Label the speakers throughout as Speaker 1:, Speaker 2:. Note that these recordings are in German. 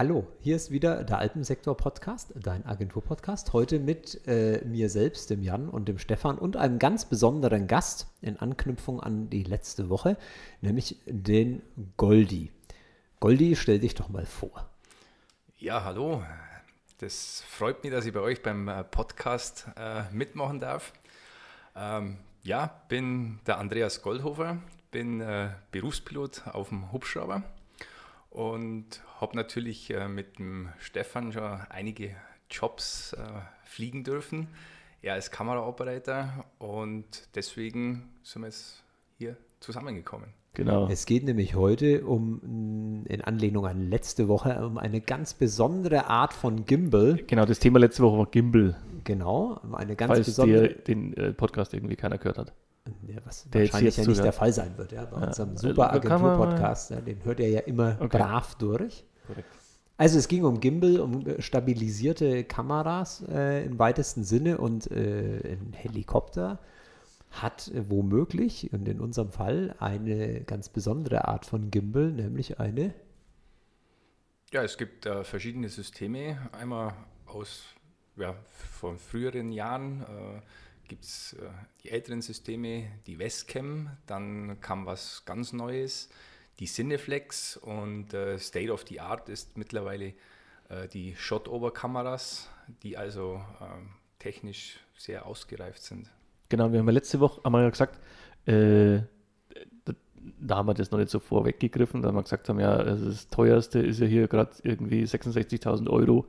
Speaker 1: Hallo, hier ist wieder der Alpensektor-Podcast, dein Agentur-Podcast. Heute mit äh, mir selbst, dem Jan und dem Stefan und einem ganz besonderen Gast in Anknüpfung an die letzte Woche, nämlich den Goldi. Goldi, stell dich doch mal vor.
Speaker 2: Ja, hallo. Das freut mich, dass ich bei euch beim äh, Podcast äh, mitmachen darf. Ähm, ja, bin der Andreas Goldhofer, bin äh, Berufspilot auf dem Hubschrauber und habe natürlich äh, mit dem Stefan schon einige Jobs äh, fliegen dürfen. Er ist Kameraoperator und deswegen sind wir jetzt hier zusammengekommen.
Speaker 1: Genau. Es geht nämlich heute um, in Anlehnung an letzte Woche, um eine ganz besondere Art von Gimbal.
Speaker 3: Genau, das Thema letzte Woche war Gimbal.
Speaker 1: Genau, eine ganz
Speaker 3: Falls
Speaker 1: besondere.
Speaker 3: dir den äh, Podcast irgendwie keiner gehört hat.
Speaker 1: Ja, was
Speaker 3: Der
Speaker 1: wahrscheinlich ja nicht der Fall sein wird, ja, bei
Speaker 3: Ja.
Speaker 1: unserem
Speaker 3: Also,
Speaker 1: super
Speaker 3: da kann man-
Speaker 1: Agentur-Podcast, ja, den hört ihr ja immer
Speaker 3: Okay.
Speaker 1: brav durch.
Speaker 3: Korrekt.
Speaker 1: Also es ging um Gimbal, um äh, stabilisierte Kameras äh, im weitesten Sinne und äh, ein Helikopter hat äh, womöglich und in unserem Fall eine ganz besondere Art von Gimbal, nämlich eine
Speaker 2: Ja, es gibt äh, verschiedene Systeme. Einmal aus ja, von früheren Jahren äh, gibt es äh, die älteren Systeme, die Westcam, dann kam was ganz Neues, die Cineflex und äh, State of the Art ist mittlerweile äh, die Shot-Over-Kameras, die also ähm, technisch sehr ausgereift sind.
Speaker 3: Genau, wir haben ja letzte Woche einmal gesagt, da, da haben wir das noch nicht so vorweggegriffen, da haben wir gesagt haben, ja, also das teuerste ist ja hier gerade irgendwie 66.000 Euro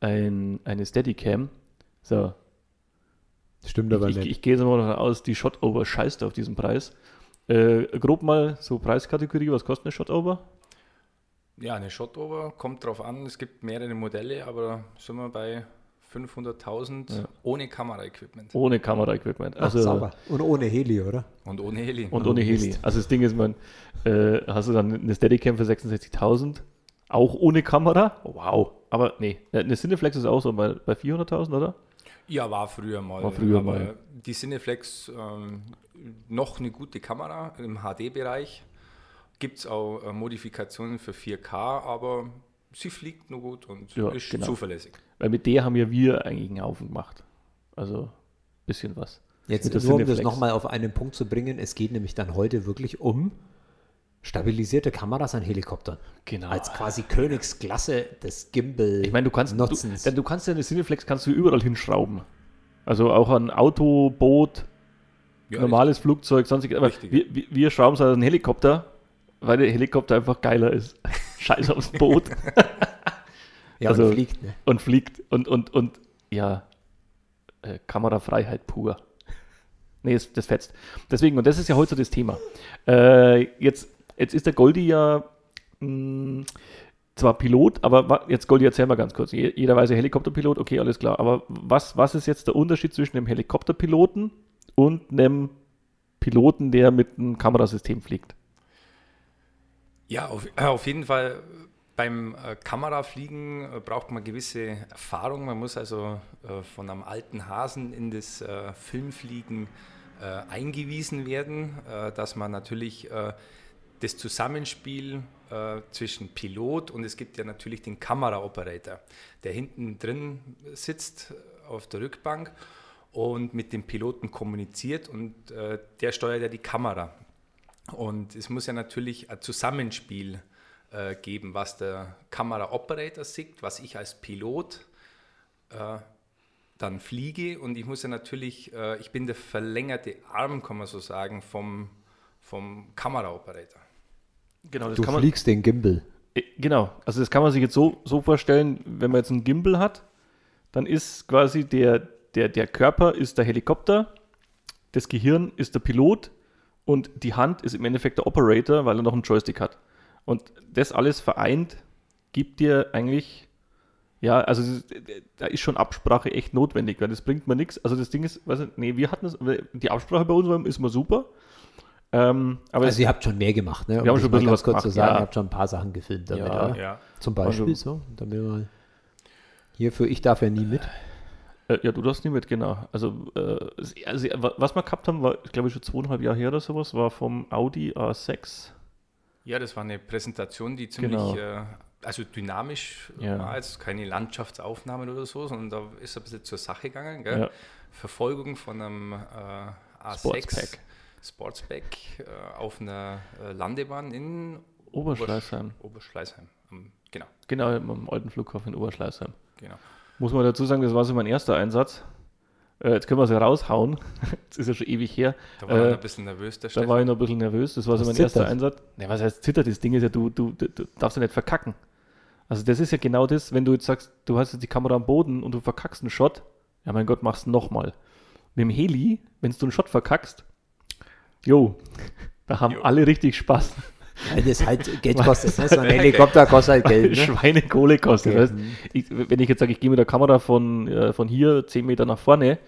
Speaker 3: ein, eine Steadicam. So,
Speaker 1: Stimmt
Speaker 3: ich, ich, ich gehe jetzt mal davon aus, die Shot-Over scheißt auf diesen Preis. Äh, grob mal so Preiskategorie, was kostet eine Shot-Over?
Speaker 2: Ja, eine Shot-Over kommt drauf an, es gibt mehrere Modelle, aber sind wir bei 500.000
Speaker 3: Ja.
Speaker 2: ohne Kameraequipment
Speaker 3: Ohne Kameraequipment.
Speaker 1: Ach,
Speaker 3: Also,
Speaker 1: sauber. Und ohne Heli, oder?
Speaker 2: und ohne Heli.
Speaker 3: Und
Speaker 1: Oh,
Speaker 3: ohne Heli. Also das Ding ist, man, äh, hast du dann eine Steadicam für 66.000, auch ohne Kamera? Wow. Aber nee, eine Cineflex ist auch so bei, bei 400.000, oder?
Speaker 2: Ja, war früher mal.
Speaker 3: War früher
Speaker 2: aber
Speaker 3: mal.
Speaker 2: Die Cineflex, ähm, noch eine gute Kamera im HD-Bereich. Gibt es auch äh, Modifikationen für 4K, aber sie fliegt nur gut und
Speaker 3: Ja,
Speaker 2: ist
Speaker 3: genau.
Speaker 2: zuverlässig.
Speaker 3: Weil mit der haben ja wir eigentlich einen Haufen gemacht. Also bisschen was.
Speaker 1: Jetzt nur um das nochmal auf einen Punkt zu bringen, es geht nämlich dann heute wirklich um stabilisierte Kameras an Helikoptern.
Speaker 3: Genau.
Speaker 1: Als quasi Königsklasse des Gimbal
Speaker 3: Ich meine, du kannst, du, denn du kannst ja eine Cineflex kannst du überall hinschrauben. Also auch an Auto, Boot,
Speaker 2: Ja,
Speaker 3: normales Flugzeug, sonstig. Aber
Speaker 2: Richtig.
Speaker 3: wir, wir, wir schrauben es an einen Helikopter, weil der Helikopter einfach geiler ist. Scheiß aufs Boot.
Speaker 1: ja,
Speaker 3: also-
Speaker 1: und fliegt, ne?
Speaker 3: und fliegt und, und, und ja, äh, Kamerafreiheit pur. Nee, das, das fetzt. Deswegen, und das ist ja heute so das Thema. Äh, jetzt, jetzt ist der Goldi ja mh, zwar Pilot, aber jetzt Goldi, erzähl mal ganz kurz. Je- Jeder weiß ja Helikopterpilot, okay, alles klar. Aber was, was ist jetzt der Unterschied zwischen dem Helikopterpiloten und einem Piloten, der mit einem Kamerasystem fliegt?
Speaker 2: Ja, auf, äh, auf jeden Fall beim äh, Kamerafliegen äh, braucht man gewisse Erfahrung. Man muss also von einem alten Hasen in das Filmfliegen eingewiesen werden, dass man natürlich das Zusammenspiel äh, zwischen Pilot und es gibt ja natürlich den Kameraoperator, der hinten drin sitzt äh, auf der Rückbank und mit dem Piloten kommuniziert und äh, der steuert ja die Kamera. Und es muss ja natürlich ein Zusammenspiel äh, geben, was der Kameraoperator sieht, was ich als Pilot äh, dann fliege. Und ich muss ja natürlich, äh, ich bin der verlängerte Arm, kann man so sagen, vom, vom Kameraoperator.
Speaker 3: Genau, das
Speaker 1: Du fliegst den Gimbal.
Speaker 3: Äh, Genau, also das kann man sich jetzt so, so vorstellen, wenn man jetzt einen Gimbal hat, dann ist quasi der, der, der Körper ist der Helikopter, das Gehirn ist der Pilot und die Hand ist im Endeffekt der Operator, weil er noch einen Joystick hat. Und das alles vereint gibt dir eigentlich, ja, also ist- da ist schon Absprache echt notwendig, weil das bringt mir nichts. Also das Ding ist, weiß nicht, nee, wir hatten das, die Absprache bei uns war- ist mal super. Ähm, aber
Speaker 1: Also ihr habt schon mehr gemacht, ne? Um
Speaker 3: Wir haben schon ein bisschen was
Speaker 1: kurz zu
Speaker 3: gemacht,
Speaker 1: sagen,
Speaker 3: ja.
Speaker 1: ihr habt schon ein paar Sachen gefilmt damit,
Speaker 3: Ja.
Speaker 1: oder?
Speaker 2: Ja.
Speaker 1: Zum Beispiel
Speaker 3: Also-
Speaker 1: so, damit wir mal hierfür, ich darf ja nie mit.
Speaker 3: Äh, ja, du darfst nicht mit, genau. Also, äh, also wa- was wir gehabt haben, war, ich glaube, schon zweieinhalb Jahre her oder sowas, war vom Audi A6.
Speaker 2: Ja, das war eine Präsentation, die ziemlich
Speaker 3: Genau.
Speaker 2: äh, also dynamisch
Speaker 3: Ja.
Speaker 2: war, jetzt keine Landschaftsaufnahmen oder so, sondern da ist ein bisschen zur Sache gegangen. Gell?
Speaker 3: Ja.
Speaker 2: Verfolgung von einem äh, A6
Speaker 3: Sportspack.
Speaker 2: Sportspack äh, auf einer äh, Landebahn in
Speaker 3: Oberschleißheim.
Speaker 2: Obersch- Oberschleißheim. Genau,
Speaker 3: Genau, am alten Flughafen in Oberschleißheim.
Speaker 2: genau.
Speaker 3: Muss man dazu sagen, das war so mein erster Einsatz. Äh, jetzt können wir es ja raushauen. Jetzt ist ja schon ewig her.
Speaker 2: Da war
Speaker 3: Äh,
Speaker 2: er ein bisschen nervös, der
Speaker 3: Da
Speaker 2: Stefan.
Speaker 3: war ich noch ein bisschen nervös. Das war so mein erster
Speaker 1: zittert?
Speaker 3: Einsatz. Ne, was heißt zittert? Das Ding ist ja, du, du, du, du darfst ja nicht verkacken. Also das ist ja genau das, wenn du jetzt sagst, du hast jetzt die Kamera am Boden und du verkackst einen Shot, ja mein Gott, machst nochmal. Mit dem Heli, wenn du einen Shot verkackst, jo, da haben
Speaker 2: Jo.
Speaker 3: alle richtig Spaß.
Speaker 1: Weil das halt Geld kostet, ne? So ein Helikopter kostet halt Geld, ne?
Speaker 3: Schweinekohle kostet.
Speaker 1: Okay.
Speaker 3: Weißt? Ich, wenn ich jetzt sage, ich gehe mit der Kamera von, äh, von hier 10 Meter nach vorne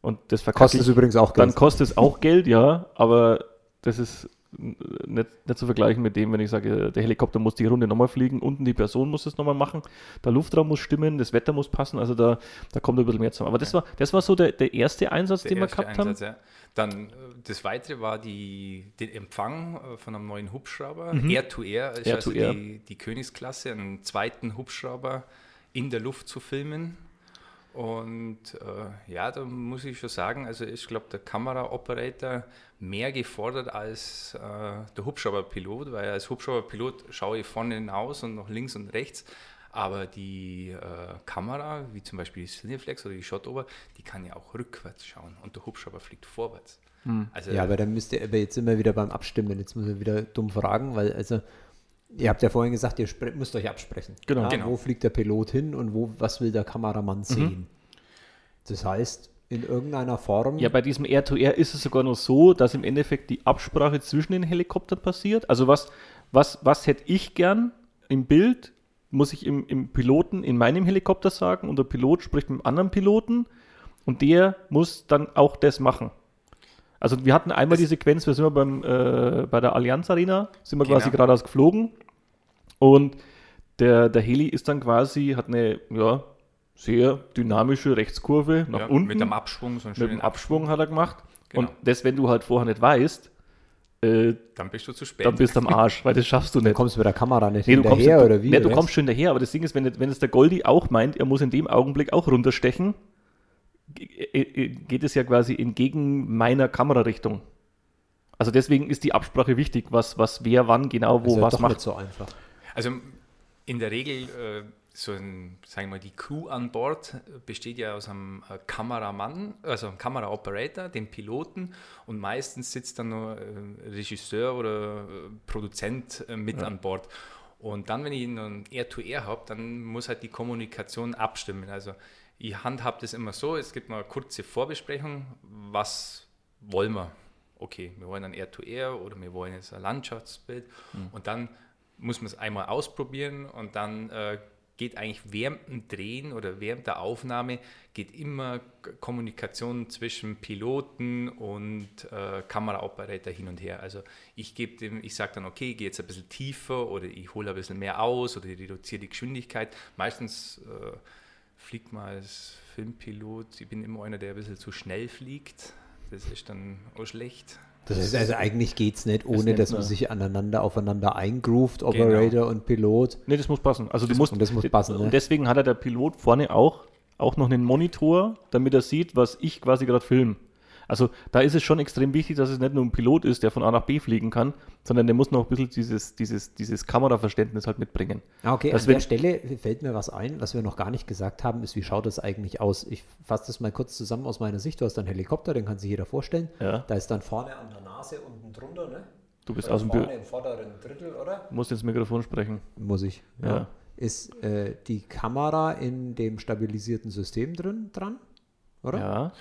Speaker 3: und das verkacke
Speaker 1: Kostet
Speaker 3: ich,
Speaker 1: es übrigens auch
Speaker 3: dann
Speaker 1: Geld.
Speaker 3: kostet es auch Geld, ja, aber das ist nicht, nicht zu vergleichen mit dem, wenn ich sage, der Helikopter muss die Runde nochmal fliegen, unten die Person muss es nochmal machen, der Luftraum muss stimmen, das Wetter muss passen, also da, da kommt ein bisschen mehr zusammen. Aber das war, das war so der, der erste Einsatz,
Speaker 2: Der
Speaker 3: den wir
Speaker 2: erste
Speaker 3: gehabt
Speaker 2: Einsatz, ja. Dann äh, das weitere war die, den Empfang äh, von einem neuen Hubschrauber. Air to Air
Speaker 3: Air
Speaker 2: also
Speaker 3: to Air.
Speaker 2: Die, die Königsklasse, einen zweiten Hubschrauber in der Luft zu filmen. Und äh, ja, da muss ich schon sagen, also ich glaube, der Kameraoperator mehr gefordert als äh, der Hubschrauberpilot, weil als Hubschrauberpilot schaue ich vorne hinaus und nach links und rechts. Aber die äh, Kamera, wie zum Beispiel die Cineflex oder die Shotover, die kann ja auch rückwärts schauen und der Hubschrauber fliegt vorwärts. Also,
Speaker 1: Ja, aber dann müsst ihr, aber jetzt wir wieder beim Abstimmen. Jetzt müssen wir wieder dumm fragen, weil also ihr habt ja vorhin gesagt, ihr müsst euch absprechen.
Speaker 3: Genau.
Speaker 1: Ja,
Speaker 2: Genau.
Speaker 1: Wo fliegt der Pilot hin und wo, was will der Kameramann sehen? Das heißt, in irgendeiner Form.
Speaker 3: Ja, bei diesem Air-to-Air ist es sogar noch so, dass im Endeffekt die Absprache zwischen den Helikoptern passiert. Also was, was, was hätte ich gern im Bild, muss ich im, im Piloten in meinem Helikopter sagen und der Pilot spricht mit dem anderen Piloten und der muss dann auch das machen. Also wir hatten einmal die Sequenz, wir sind wir beim, äh, bei der Allianz Arena, sind wir quasi
Speaker 2: Genau.
Speaker 3: geradeaus geflogen und der, der Heli ist dann quasi, hat eine ja, sehr dynamische Rechtskurve nach
Speaker 2: ja,
Speaker 3: unten.
Speaker 2: mit einem Abschwung, so
Speaker 3: Mit dem Abschwung hat er gemacht.
Speaker 2: Genau.
Speaker 3: Und das, wenn du halt vorher nicht weißt, äh,
Speaker 2: Dann bist du zu spät.
Speaker 3: dann bist du am Arsch, weil das schaffst du
Speaker 1: Du
Speaker 3: nicht.
Speaker 1: kommst mit der Kamera nicht
Speaker 3: Nee, du kommst,
Speaker 1: hinterher
Speaker 3: du,
Speaker 1: oder wie?
Speaker 3: nee, du
Speaker 1: oder
Speaker 3: kommst schon daher, aber das Ding ist, wenn, wenn es der Goldi auch meint, er muss in dem Augenblick auch runterstechen, ge- äh, geht es ja quasi entgegen meiner Kamerarichtung. Also deswegen ist die Absprache wichtig, was, was wer wann genau wo
Speaker 1: ja
Speaker 3: was
Speaker 1: doch
Speaker 3: macht.
Speaker 1: nicht so einfach.
Speaker 2: Also in der Regel, äh, so ein, sagen wir mal, die Crew an Bord besteht ja aus einem äh, Kameramann, also einem Kameraoperator, dem Piloten und meistens sitzt dann nur äh, Regisseur oder äh, Produzent mit an Bord. Und dann, wenn ich noch ein Air-to-Air habe, dann muss halt die Kommunikation abstimmen. Also ich handhabe das immer so, es gibt mal eine kurze Vorbesprechung, was wollen wir? Okay, wir wollen ein Air-to-Air oder wir wollen jetzt ein Landschaftsbild und dann muss man es einmal ausprobieren und dann äh, geht eigentlich während dem Drehen oder während der Aufnahme geht immer Kommunikation zwischen Piloten und äh, Kameraoperator hin und her. Also ich gebe dem, ich sage dann, okay, ich gehe jetzt ein bisschen tiefer oder ich hole ein bisschen mehr aus oder ich reduziere die Geschwindigkeit. Meistens äh, fliegt man als Filmpilot, ich bin immer einer, der ein bisschen zu schnell fliegt. Das ist dann auch schlecht.
Speaker 1: Das heißt, also eigentlich geht es nicht, ohne dass man sich aneinander aufeinander eingroovt, Operator und Pilot.
Speaker 3: Nee, das muss passen. Also du musst,
Speaker 1: und das muss passen,
Speaker 3: Und
Speaker 1: ne?
Speaker 3: deswegen hat er der Pilot vorne auch, auch noch einen Monitor, damit er sieht, was ich quasi gerade filme. Also da ist es schon extrem wichtig, dass es nicht nur ein Pilot ist, der von A nach B fliegen kann, sondern der muss noch ein bisschen dieses, dieses, dieses Kameraverständnis halt mitbringen.
Speaker 1: Ah, okay,
Speaker 3: Das
Speaker 1: an der Stelle fällt mir was ein, was wir noch gar nicht gesagt haben, ist, wie schaut das eigentlich aus? Ich fasse das mal kurz zusammen aus meiner Sicht. Du hast einen Helikopter, den kann sich jeder vorstellen.
Speaker 3: Ja.
Speaker 1: Da ist dann vorne an der Nase unten drunter, ne?
Speaker 3: Du bist
Speaker 1: Oder
Speaker 3: aus dem
Speaker 1: vorne
Speaker 3: Bild.
Speaker 1: im vorderen Drittel, oder?
Speaker 3: Du musst ins Mikrofon sprechen.
Speaker 1: Muss ich. Ja.
Speaker 3: Ja.
Speaker 1: Ist äh, die Kamera in dem stabilisierten System drin dran? Oder?
Speaker 3: Ja.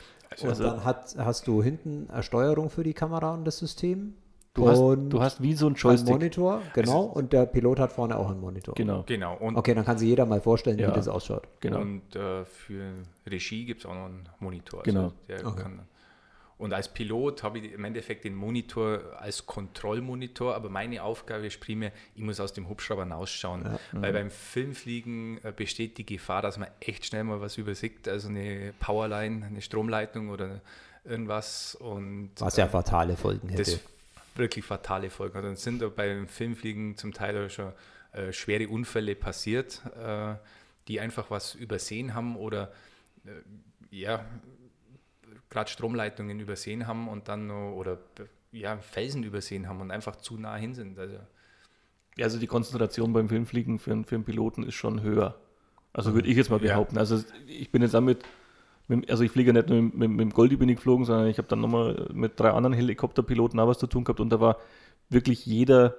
Speaker 1: Und
Speaker 3: Also-
Speaker 1: dann hat, hast du hinten eine Steuerung für die Kamera und das System.
Speaker 3: Du hast,
Speaker 1: Und
Speaker 3: du hast wie so ein
Speaker 1: Ein
Speaker 3: Joystick.
Speaker 1: Monitor, genau, und der Pilot hat vorne auch einen Monitor.
Speaker 3: Genau,
Speaker 2: Genau. Und,
Speaker 1: Okay, dann kann sich jeder mal vorstellen,
Speaker 3: Ja.
Speaker 1: wie das ausschaut.
Speaker 3: genau.
Speaker 2: und äh, für Regie gibt es auch noch einen Monitor.
Speaker 3: Genau.
Speaker 2: der
Speaker 1: Okay.
Speaker 2: kann, und als Pilot habe ich im Endeffekt den Monitor als Kontrollmonitor, aber meine Aufgabe ist primär, ich muss aus dem Hubschrauber hinausschauen. Weil beim Filmfliegen äh, besteht die Gefahr, dass man echt schnell mal was übersieht, also eine Powerline, eine Stromleitung oder irgendwas. Und,
Speaker 1: Was ja
Speaker 2: äh,
Speaker 1: fatale Folgen hätte.
Speaker 2: wirklich fatale Folgen. Und es sind auch beim Filmfliegen zum Teil auch schon äh, schwere Unfälle passiert, äh, die einfach was übersehen haben oder äh, ja, gerade Stromleitungen übersehen haben und dann noch, oder ja, Felsen übersehen haben und einfach zu nah hin sind. Also,
Speaker 3: Ja, Also die Konzentration beim Filmfliegen für, einen- für einen Piloten ist schon höher. Also würde ich jetzt mal
Speaker 2: Ja.
Speaker 3: behaupten. Also ich bin jetzt damit, mit, also ich fliege ja nicht nur mit, mit, mit dem Goldi bin ich geflogen, sondern ich habe dann nochmal mit drei anderen Helikopterpiloten auch was zu tun gehabt und da war wirklich jeder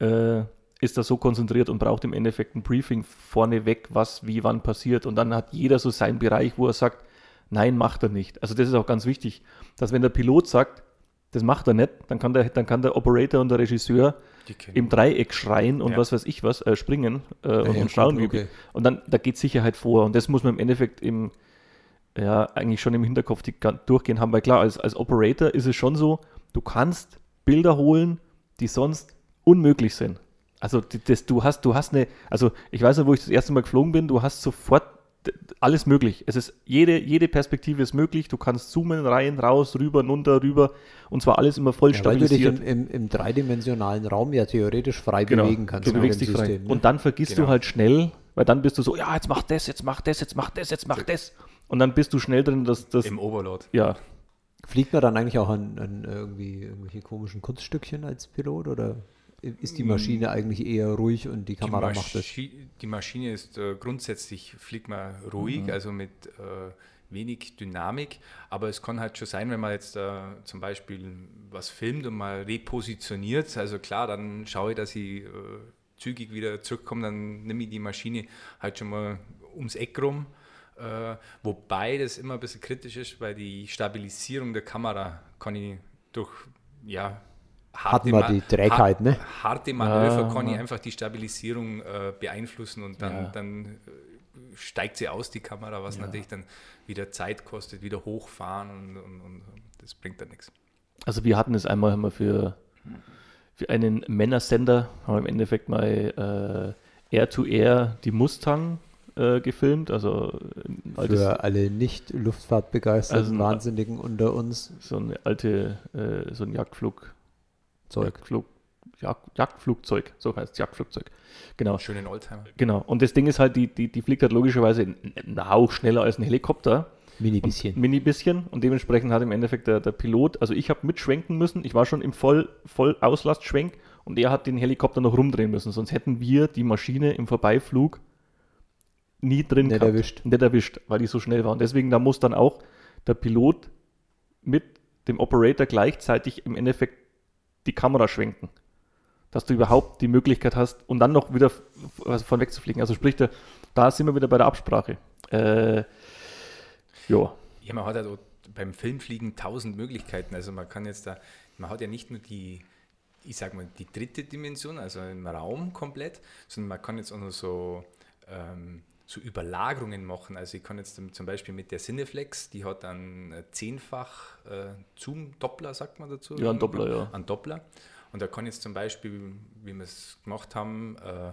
Speaker 3: äh, ist da so konzentriert und braucht im Endeffekt ein Briefing vorneweg, was wie wann passiert und dann hat jeder so seinen Bereich, wo er sagt, nein, macht er nicht. Also das ist auch ganz wichtig, dass wenn der Pilot sagt, das macht er nicht, dann kann der, dann kann der Operator und der Regisseur im Dreieck schreien und
Speaker 2: Ja.
Speaker 3: was weiß ich was, äh, springen äh, und,
Speaker 1: ja,
Speaker 3: und schauen,
Speaker 1: okay.
Speaker 3: Und dann, da geht Sicherheit vor. Und das muss man im Endeffekt im, ja, eigentlich schon im Hinterkopf die, durchgehen haben. Weil klar, als, als Operator ist es schon so, du kannst Bilder holen, die sonst unmöglich sind. Also das, du hast, du hast eine, also ich weiß noch, wo ich das erste Mal geflogen bin, du hast sofort alles möglich. Es ist jede, jede Perspektive ist möglich. Du kannst zoomen, rein, raus, rüber, runter, rüber und zwar alles immer voll
Speaker 1: Ja, weil du dich
Speaker 3: stabilisiert.
Speaker 1: im, im, im dreidimensionalen Raum ja theoretisch frei
Speaker 3: Genau,
Speaker 1: bewegen kannst.
Speaker 3: du
Speaker 1: mit
Speaker 3: bewegst dich frei.
Speaker 1: System, ne?
Speaker 3: Und dann vergisst
Speaker 2: Genau.
Speaker 3: du halt schnell, weil dann bist du so, ja, jetzt mach das, jetzt mach das, jetzt mach das, jetzt mach das. Und dann bist du schnell drin, dass das,
Speaker 2: im Overload.
Speaker 3: ja,
Speaker 1: Fliegt man dann eigentlich auch an, an irgendwie irgendwelche komischen Kunststückchen als Pilot oder ist die Maschine eigentlich eher ruhig und die Kamera
Speaker 2: die,
Speaker 1: macht das?
Speaker 2: Die Maschine ist äh, grundsätzlich, fliegt man ruhig, also mit äh, wenig Dynamik, aber es kann halt schon sein, wenn man jetzt äh, zum Beispiel was filmt und mal repositioniert, also klar, dann schaue ich, dass ich äh, zügig wieder zurückkomme, dann nehme ich die Maschine halt schon mal ums Eck rum, äh, wobei das immer ein bisschen kritisch ist, weil die Stabilisierung der Kamera kann ich durch, ja,
Speaker 1: Hatten wir
Speaker 2: Ma-
Speaker 1: die Trägheit, ne?
Speaker 2: harte Manöver
Speaker 3: Ja.
Speaker 2: kann ich einfach die Stabilisierung äh, beeinflussen und dann,
Speaker 3: Ja.
Speaker 2: dann äh, steigt sie aus, die Kamera, was natürlich dann wieder Zeit kostet, wieder hochfahren und, und, und das bringt dann nichts.
Speaker 3: Also wir hatten es einmal haben wir für, für einen Männersender, haben wir im Endeffekt mal äh, Air-to-Air die Mustang äh, gefilmt, also altes,
Speaker 1: Für alle nicht Luftfahrtbegeisterten
Speaker 3: Also ein-
Speaker 1: Wahnsinnigen unter uns
Speaker 3: so eine alte, äh, so ein Jagdflug,
Speaker 1: Zeug.
Speaker 3: Jagdflug, Jagd, Jagdflugzeug, so heißt es, Jagdflugzeug. Genau.
Speaker 2: Schönen Oldtimer.
Speaker 3: Genau. Und das Ding ist halt, die, die, die fliegt halt logischerweise einen Hauch schneller als ein Helikopter.
Speaker 1: Mini bisschen.
Speaker 3: mini bisschen. Und dementsprechend hat im Endeffekt der, der Pilot, also ich habe mitschwenken müssen, ich war schon im Voll, Voll Auslastschwenk und er hat den Helikopter noch rumdrehen müssen. Sonst hätten wir die Maschine im Vorbeiflug nie drin
Speaker 1: Nicht erwischt.
Speaker 3: Nicht erwischt, weil die so schnell war. Und deswegen, da muss dann auch der Pilot mit dem Operator gleichzeitig im Endeffekt die Kamera schwenken. Dass du überhaupt die Möglichkeit hast und dann noch wieder also von wegzufliegen. Also sprich, da, sind wir wieder bei der Absprache. Äh, ja.
Speaker 2: Ja, man hat ja beim Filmfliegen tausend Möglichkeiten. Also man kann jetzt da, man hat ja nicht nur die, ich sag mal, die dritte Dimension, also im Raum komplett, sondern man kann jetzt auch noch so, ähm, so Überlagerungen machen. Also ich kann jetzt zum Beispiel mit der Cineflex, die hat einen äh, zehnfach äh, Zoom-Doppler, sagt man dazu.
Speaker 3: Ja, ein Doppler, ja.
Speaker 2: Ein Doppler. Und da kann jetzt zum Beispiel, wie wir es gemacht haben, äh,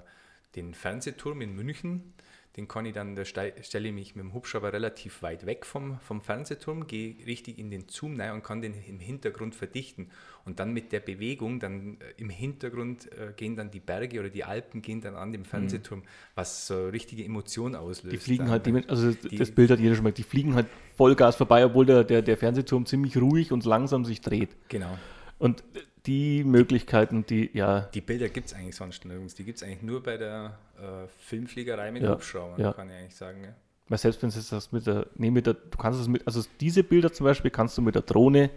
Speaker 2: den Fernsehturm in München, den kann ich dann, da stelle ich mich mit dem Hubschrauber relativ weit weg vom, vom Fernsehturm, gehe richtig in den Zoom rein und kann den im Hintergrund verdichten. Und dann mit der Bewegung, dann äh, im Hintergrund äh, gehen dann die Berge oder die Alpen gehen dann an dem Fernsehturm, was so richtige Emotion auslöst.
Speaker 3: Mhm. Die fliegen
Speaker 2: dann.
Speaker 3: halt, die, also
Speaker 2: Die-
Speaker 3: das Bild hat jeder schon mal, die fliegen halt Vollgas vorbei, obwohl der, der, der Fernsehturm ziemlich ruhig und langsam sich dreht.
Speaker 2: Genau.
Speaker 3: Und die Möglichkeiten, die, ja,
Speaker 2: Die Bilder gibt es eigentlich sonst nirgends. Die gibt es eigentlich nur bei der äh, Filmfliegerei mit
Speaker 3: Ja,
Speaker 2: Hubschraubern,
Speaker 3: ja.
Speaker 2: kann ich eigentlich sagen. Ja.
Speaker 3: weil selbst wenn du das mit der, nee, mit der, du kannst es mit, also diese Bilder zum Beispiel kannst du mit der Drohne,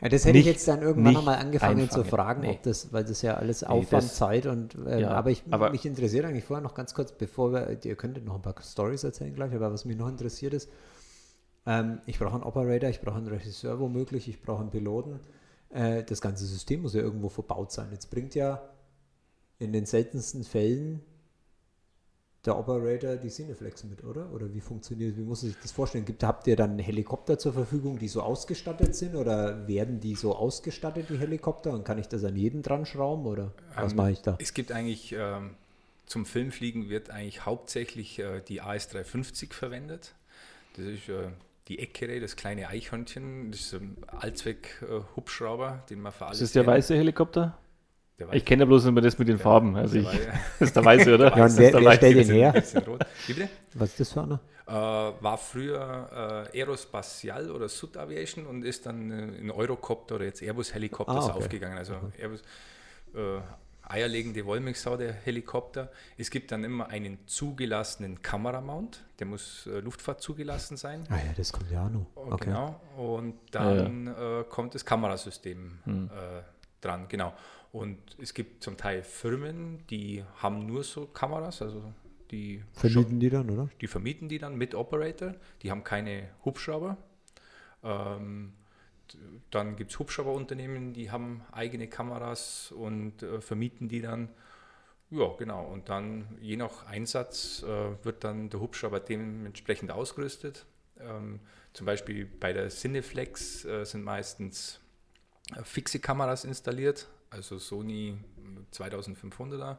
Speaker 1: Ja, das hätte ich
Speaker 3: nicht-
Speaker 1: jetzt dann irgendwann nochmal angefangen zu
Speaker 3: einfangen.
Speaker 1: fragen,
Speaker 3: Nee.
Speaker 1: ob das, weil das ja alles Aufwand,
Speaker 3: das-
Speaker 1: Zeit und ähm,
Speaker 3: Ja,
Speaker 1: aber ich
Speaker 3: aber-
Speaker 1: mich interessiert eigentlich vorher noch ganz kurz, bevor wir, ihr könntet noch ein paar Stories erzählen gleich, aber was mich noch interessiert ist, ähm, ich brauche einen Operator, ich brauche einen Regisseur womöglich, ich brauche einen Piloten. Äh, das ganze System muss ja irgendwo verbaut sein. Jetzt bringt ja in den seltensten Fällen der Operator die Cineflex mit, oder? Oder wie funktioniert, wie muss man sich das vorstellen? Gibt, habt ihr dann Helikopter zur Verfügung, die so ausgestattet sind oder werden die so ausgestattet, die Helikopter? Und kann ich das an jeden dran schrauben oder was
Speaker 2: Ähm,
Speaker 1: mache ich da?
Speaker 2: Es gibt eigentlich ähm, zum Filmfliegen wird eigentlich hauptsächlich äh, die AS350 verwendet. Das ist äh, die Eckere, das kleine Eichhörnchen, das ist ein Allzweck-Hubschrauber, den man für alles.
Speaker 3: Das ist der
Speaker 2: kennt.
Speaker 3: weiße Helikopter?
Speaker 2: Der
Speaker 3: Ich
Speaker 2: weiße.
Speaker 3: kenne ja bloß immer das mit den Farben. Also ich, das ist der weiße, oder?
Speaker 1: Ja, und
Speaker 3: Das ist
Speaker 1: wer-
Speaker 3: der
Speaker 1: wer stellt den her? Was ist das für einer?
Speaker 2: Äh, war früher äh, Aerospatial oder Sud Aviation und ist dann äh, in Eurocopter oder jetzt Airbus Helikopters
Speaker 1: Ah, okay.
Speaker 2: aufgegangen. Also Airbus, äh, eierlegende Wollmilchsau, der Helikopter. Es gibt dann immer einen zugelassenen Kameramount, der muss äh, Luftfahrt zugelassen sein.
Speaker 1: Ah ja, das kommt ja auch noch.
Speaker 2: Oh,
Speaker 1: Okay.
Speaker 2: Genau. Und dann Äh, kommt das Kamerasystem
Speaker 1: Hm.
Speaker 2: äh, dran, genau. Und es gibt zum Teil Firmen, die haben nur so Kameras, also die
Speaker 1: Vermieten die dann, oder?
Speaker 2: die vermieten die dann mit Operator. Die haben keine Hubschrauber. Ähm, dann gibt es Hubschrauberunternehmen, die haben eigene Kameras und äh, vermieten die dann. Ja, genau. Und dann je nach Einsatz äh, wird dann der Hubschrauber dementsprechend ausgerüstet. Ähm, zum Beispiel bei der Cineflex äh, sind meistens äh, fixe Kameras installiert, also Sony 2500er.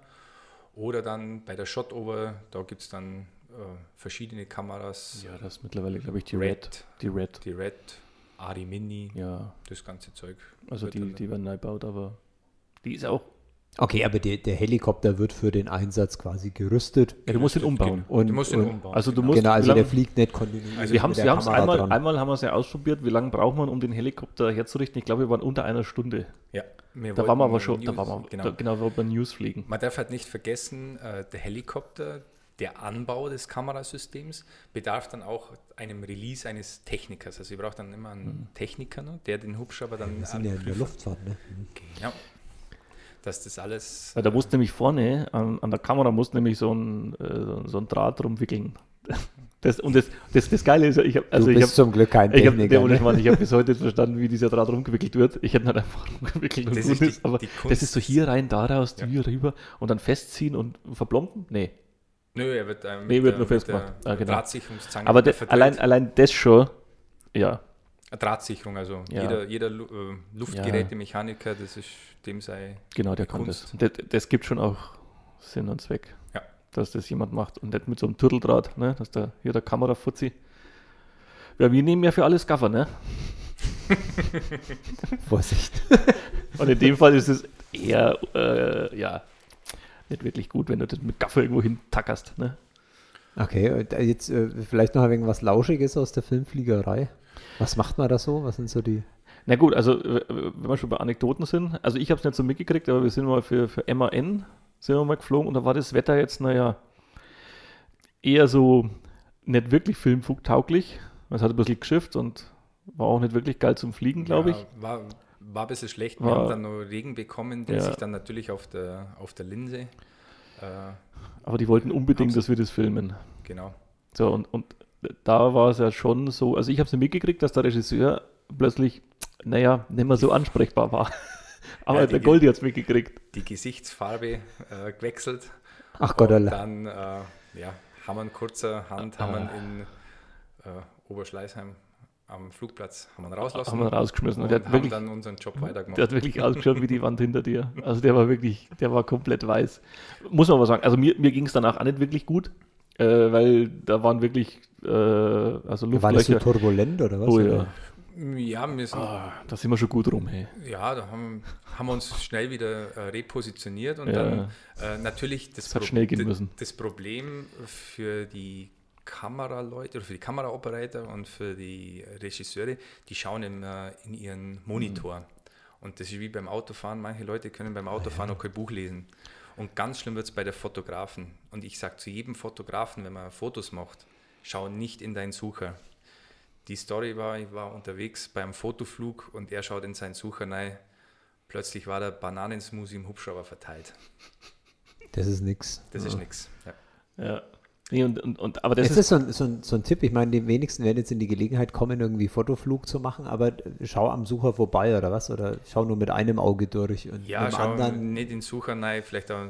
Speaker 2: Oder dann bei der Shotover, da gibt es dann äh, verschiedene Kameras.
Speaker 3: Ja, das ist mittlerweile, glaube ich, die Red.
Speaker 2: Red,
Speaker 3: Die Red.
Speaker 2: die Red, Ari Mini,
Speaker 3: Ja,
Speaker 2: das ganze Zeug.
Speaker 3: also die,
Speaker 2: dann-
Speaker 3: die werden neu gebaut, aber die ist auch.
Speaker 1: Okay, aber der, der Helikopter wird für den Einsatz quasi gerüstet.
Speaker 3: Ja, du musst ihn umbauen.
Speaker 1: Und-
Speaker 2: du musst ihn
Speaker 1: und-
Speaker 2: umbauen.
Speaker 3: Also du
Speaker 2: genau.
Speaker 3: musst-
Speaker 1: Genau, also der fliegt nicht kontinuierlich.
Speaker 2: Also
Speaker 3: wir haben es einmal,
Speaker 1: dran.
Speaker 3: einmal haben wir es ja ausprobiert. Wie lange braucht man, um den Helikopter herzurichten? Ich glaube, wir waren unter einer Stunde.
Speaker 2: Ja, wir
Speaker 3: Da waren wir aber schon, da
Speaker 2: News-
Speaker 3: waren wir,
Speaker 2: genau.
Speaker 3: da, genau, wir wollten News fliegen.
Speaker 2: Man darf halt nicht vergessen, äh, der Helikopter, der Anbau des Kamerasystems bedarf dann auch einem Release eines Technikers. Also ihr braucht dann immer einen Techniker, ne, der den Hubschrauber dann
Speaker 1: Wir sind ja in der. Luftfahrt, ne?
Speaker 2: Genau. Dass das alles
Speaker 3: Weil da musst nämlich vorne an, an der Kamera musst nämlich so ein, äh, so ein Draht rumwickeln. Das, und das, das, das Geile ist, ja, ich habe also
Speaker 1: du
Speaker 3: ich
Speaker 1: bist
Speaker 3: hab,
Speaker 1: zum Glück kein
Speaker 3: ich habe
Speaker 1: Techniker.
Speaker 3: ne?
Speaker 1: ne?
Speaker 3: ich hab bis heute nicht verstanden, wie dieser Draht rumgewickelt wird. Ich hätte ihn halt einfach rumgewickelt und
Speaker 2: Das ist die-
Speaker 3: ist, aber das ist so hier rein, da raus,
Speaker 2: Ja.
Speaker 3: hier rüber und dann festziehen und verplomben? Nee.
Speaker 2: Nö, er wird, äh,
Speaker 3: Nee, wird nur
Speaker 2: der-
Speaker 3: festgemacht.
Speaker 2: der
Speaker 3: Ah, genau. Aber de, allein, allein das schon, ja.
Speaker 2: Eine Drahtsichrung, also
Speaker 3: Ja.
Speaker 2: jeder, jeder Lu äh, Luftgerätemechaniker, das ist dem sei.
Speaker 3: Genau, der kann das. Das. Das gibt schon auch Sinn und Zweck,
Speaker 2: Ja.
Speaker 3: dass das jemand macht und nicht mit so einem Turteldraht, ne? dass da hier der Kamerafuzzi. Ja, wir nehmen ja für alles Gaffer, ne?
Speaker 1: Vorsicht.
Speaker 3: Und in dem Fall ist es eher, äh, ja, nicht wirklich gut, wenn du das mit Gaffer irgendwo hintackerst, ne?
Speaker 1: Okay, äh, jetzt äh, vielleicht noch ein wenig was Lauschiges aus der Filmfliegerei. Was macht man da so? Was sind so die.
Speaker 3: Na gut, also wenn wir schon bei Anekdoten sind, also ich habe es nicht so mitgekriegt, aber wir sind mal für, für MAN sind wir mal geflogen und da war das Wetter jetzt, naja, eher so nicht wirklich filmflugtauglich. Es hat ein bisschen geschifft und war auch nicht wirklich geil zum Fliegen, glaube
Speaker 2: Ja,
Speaker 3: ich.
Speaker 2: War, war ein bisschen schlecht. Wir
Speaker 3: War-
Speaker 2: haben dann noch Regen bekommen, der
Speaker 3: Ja.
Speaker 2: sich dann natürlich auf der, auf der Linse. Äh,
Speaker 3: Aber die wollten unbedingt, dass wir das filmen.
Speaker 2: genau.
Speaker 3: So, und, und da war es ja schon so, also ich habe es mitgekriegt, dass der Regisseur plötzlich, naja, nicht mehr so ansprechbar war. Aber
Speaker 2: Ja, die
Speaker 3: der Goldi hat es mitgekriegt.
Speaker 2: Die Gesichtsfarbe äh, gewechselt.
Speaker 1: Ach Gott,
Speaker 2: Und
Speaker 1: Allah.
Speaker 2: dann äh, ja, haben wir in kurzer Hand haben wir in äh, Oberschleißheim am Flugplatz haben wir ihn rauslassen.
Speaker 3: Haben wir rausgeschmissen. Und
Speaker 2: und
Speaker 3: der hat
Speaker 2: haben
Speaker 3: wirklich-
Speaker 2: dann unseren Job weitergemacht.
Speaker 3: Der hat wirklich ausgeschaut wie die Wand hinter dir. Also der war wirklich, der war komplett weiß. Muss man aber sagen, also mir, mir ging es danach auch nicht wirklich gut, äh, weil da waren wirklich, äh, also
Speaker 1: War das so turbulent oder was?
Speaker 3: Oh ja,
Speaker 2: ja, wir sind,
Speaker 3: ah, da sind wir schon gut rum. Hey.
Speaker 2: ja, da haben, haben wir uns schnell wieder äh, repositioniert und
Speaker 3: Ja.
Speaker 2: dann äh, natürlich das,
Speaker 3: Es hat schnell gehen
Speaker 2: d-
Speaker 3: müssen.
Speaker 2: das Problem für die Kameraleute oder für die Kameraoperator und für die Regisseure, die schauen immer in ihren Monitor.
Speaker 3: Mhm.
Speaker 2: Und das ist wie beim Autofahren. Manche Leute können beim Autofahren auch kein Buch lesen. Und ganz schlimm wird es bei der Fotografen. Und ich sage zu jedem Fotografen, wenn man Fotos macht, schau nicht in deinen Sucher. Die Story war, ich war unterwegs beim Fotoflug und er schaut in seinen Sucher rein. Plötzlich war der Bananensmoothie im Hubschrauber verteilt.
Speaker 1: Das ist nix.
Speaker 2: Das ist nichts. Ja.
Speaker 3: Ja. Nee, und, und, und, aber das
Speaker 1: Es
Speaker 3: ist,
Speaker 1: ist so ein, so, ein, so ein Tipp, ich meine, die wenigsten werden jetzt in die Gelegenheit kommen, irgendwie Fotoflug zu machen, aber schau am Sucher vorbei oder was? Oder schau nur mit einem Auge durch und
Speaker 2: Ja,
Speaker 1: mit dem
Speaker 2: schau
Speaker 1: anderen.
Speaker 2: nicht in den Sucher rein, vielleicht auch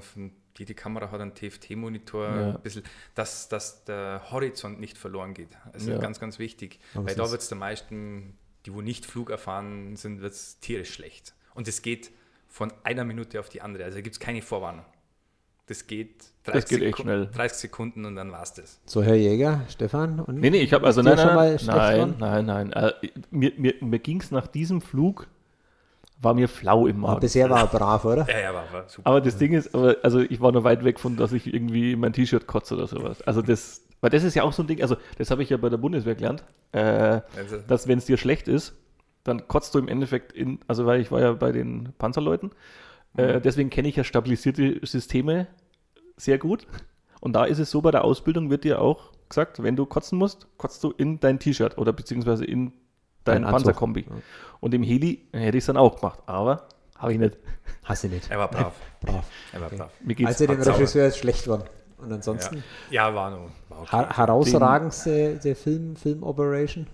Speaker 2: jede Kamera hat einen TFT-Monitor,
Speaker 3: Ja.
Speaker 2: ein bisschen, dass, dass der Horizont nicht verloren geht. Also
Speaker 3: Ja.
Speaker 2: ganz, ganz wichtig.
Speaker 1: Aber
Speaker 2: Weil da
Speaker 1: ist-
Speaker 2: wird es der meisten, die wo nicht Flug erfahren sind, wird es tierisch schlecht. Und es geht von einer Minute auf die andere. Also da gibt es keine Vorwarnung. Das geht 30,
Speaker 3: geht echt
Speaker 2: Sekun-
Speaker 3: schnell.
Speaker 2: 30 Sekunden und dann war es das.
Speaker 1: So, Herr Jäger, Stefan. Und
Speaker 3: nee, nee, ich habe also nein,
Speaker 1: schon
Speaker 3: nein,
Speaker 1: mal
Speaker 3: nein, nein, nein, nein. Äh, mir mir, mir ging es nach diesem Flug, war mir flau im
Speaker 1: Aber
Speaker 3: Magen.
Speaker 1: bisher war er brav, oder?
Speaker 2: Ja, ja, war, war super.
Speaker 3: Aber das Ding ist, aber, also ich war noch weit weg von, dass ich irgendwie mein T-Shirt kotze oder sowas. Also das, weil das ist ja auch so ein Ding, also das habe ich ja bei der Bundeswehr gelernt, äh,
Speaker 2: Also,
Speaker 3: dass wenn es dir schlecht ist, dann kotzt du im Endeffekt in, also weil ich war ja bei den Panzerleuten, äh, deswegen kenne ich ja stabilisierte Systeme sehr gut. Und da ist es so, bei der Ausbildung wird dir auch gesagt, wenn du kotzen musst, kotzt du in dein T-Shirt oder beziehungsweise in dein
Speaker 1: Dein.
Speaker 3: Panzerkombi.
Speaker 1: Ja.
Speaker 3: Und im Heli hätte ich es dann auch gemacht, aber habe ich nicht.
Speaker 1: Hast du nicht.
Speaker 2: er war brav.
Speaker 1: Brav.
Speaker 2: Er war brav.
Speaker 3: Mir geht's
Speaker 1: Also dem
Speaker 2: sauber.
Speaker 1: Regisseur ist schlecht worden. Und ansonsten
Speaker 2: Ja, ja war noch. War okay.
Speaker 1: her herausragendste der Film, Film Operation.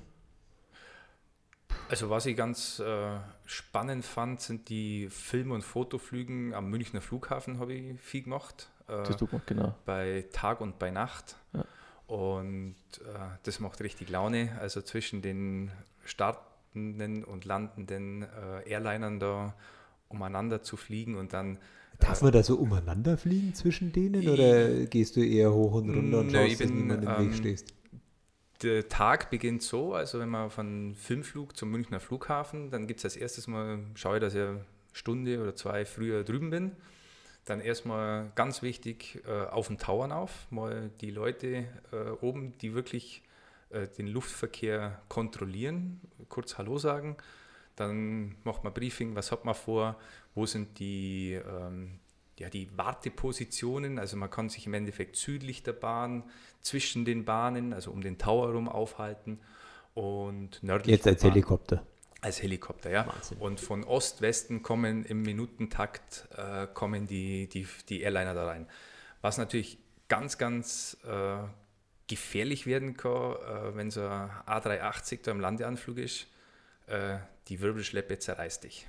Speaker 2: Also was ich ganz äh, spannend fand, sind die Film- und Fotoflügen am Münchner Flughafen, habe ich viel gemacht. Äh,
Speaker 3: Das tut gut, genau.
Speaker 2: bei Tag und bei Nacht.
Speaker 3: Ja.
Speaker 2: Und äh, das macht richtig Laune. Also zwischen den startenden und landenden äh, Airlinern da umeinander zu fliegen und dann
Speaker 1: Darf man da so umeinander fliegen zwischen denen oder gehst du eher hoch und runter und
Speaker 2: Nö,
Speaker 1: schaust,
Speaker 2: ich
Speaker 1: dass
Speaker 2: bin,
Speaker 1: niemand im
Speaker 2: ähm,
Speaker 1: Weg stehst?
Speaker 2: Der Tag beginnt so, also wenn man von Filmflug zum Münchner Flughafen, dann gibt es als erstes mal, schaue ich, dass ich eine Stunde oder zwei früher drüben bin. Dann erstmal ganz wichtig äh, auf den Tauern auf, mal die Leute äh, oben, die wirklich äh, den Luftverkehr kontrollieren, kurz Hallo sagen. Dann macht man Briefing, was hat man vor, wo sind die, ähm, ja, die Wartepositionen. Also man kann sich im Endeffekt südlich der Bahn, zwischen den Bahnen, also um den Tower herum aufhalten und nördlich
Speaker 1: Jetzt als. Helikopter.
Speaker 2: Als Helikopter, ja.
Speaker 1: Wahnsinn.
Speaker 2: Und von Ost-Westen kommen im Minutentakt äh, kommen die, die, die Airliner da rein. Was natürlich ganz, ganz äh, gefährlich werden kann, äh, wenn so ein A380 da im Landeanflug ist, äh, die Wirbelschleppe zerreißt dich.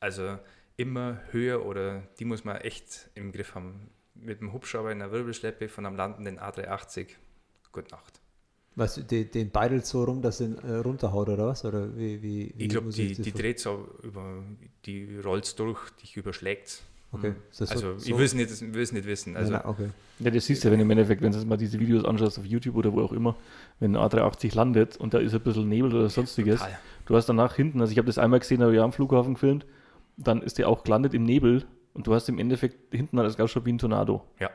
Speaker 2: Also immer höher oder die muss man echt im Griff haben. Mit dem Hubschrauber in der Wirbelschleppe von einem landenden A380, gute Nacht.
Speaker 1: Was, die, den beidelt so rum, dass ihn äh, runterhaut oder was? Oder wie, wie, wie
Speaker 2: Ich glaube, die, die dreht so über, die rollt durch, dich überschlägt.
Speaker 1: Okay, so-
Speaker 2: Also,
Speaker 1: so?
Speaker 2: ich will es nicht, will's nicht wissen. Also,
Speaker 1: Nein, nein, okay.
Speaker 3: Ja, das siehst du, wenn du im Endeffekt, wenn du mal diese Videos anschaust auf YouTube oder wo auch immer, wenn ein A380 landet und da ist ein bisschen Nebel oder sonstiges,
Speaker 2: Total.
Speaker 3: du hast danach hinten, also ich habe das einmal gesehen, habe ich am Flughafen gefilmt, dann ist der auch gelandet im Nebel und du hast im Endeffekt hinten das ausschaut wie ein Tornado.
Speaker 2: Ja.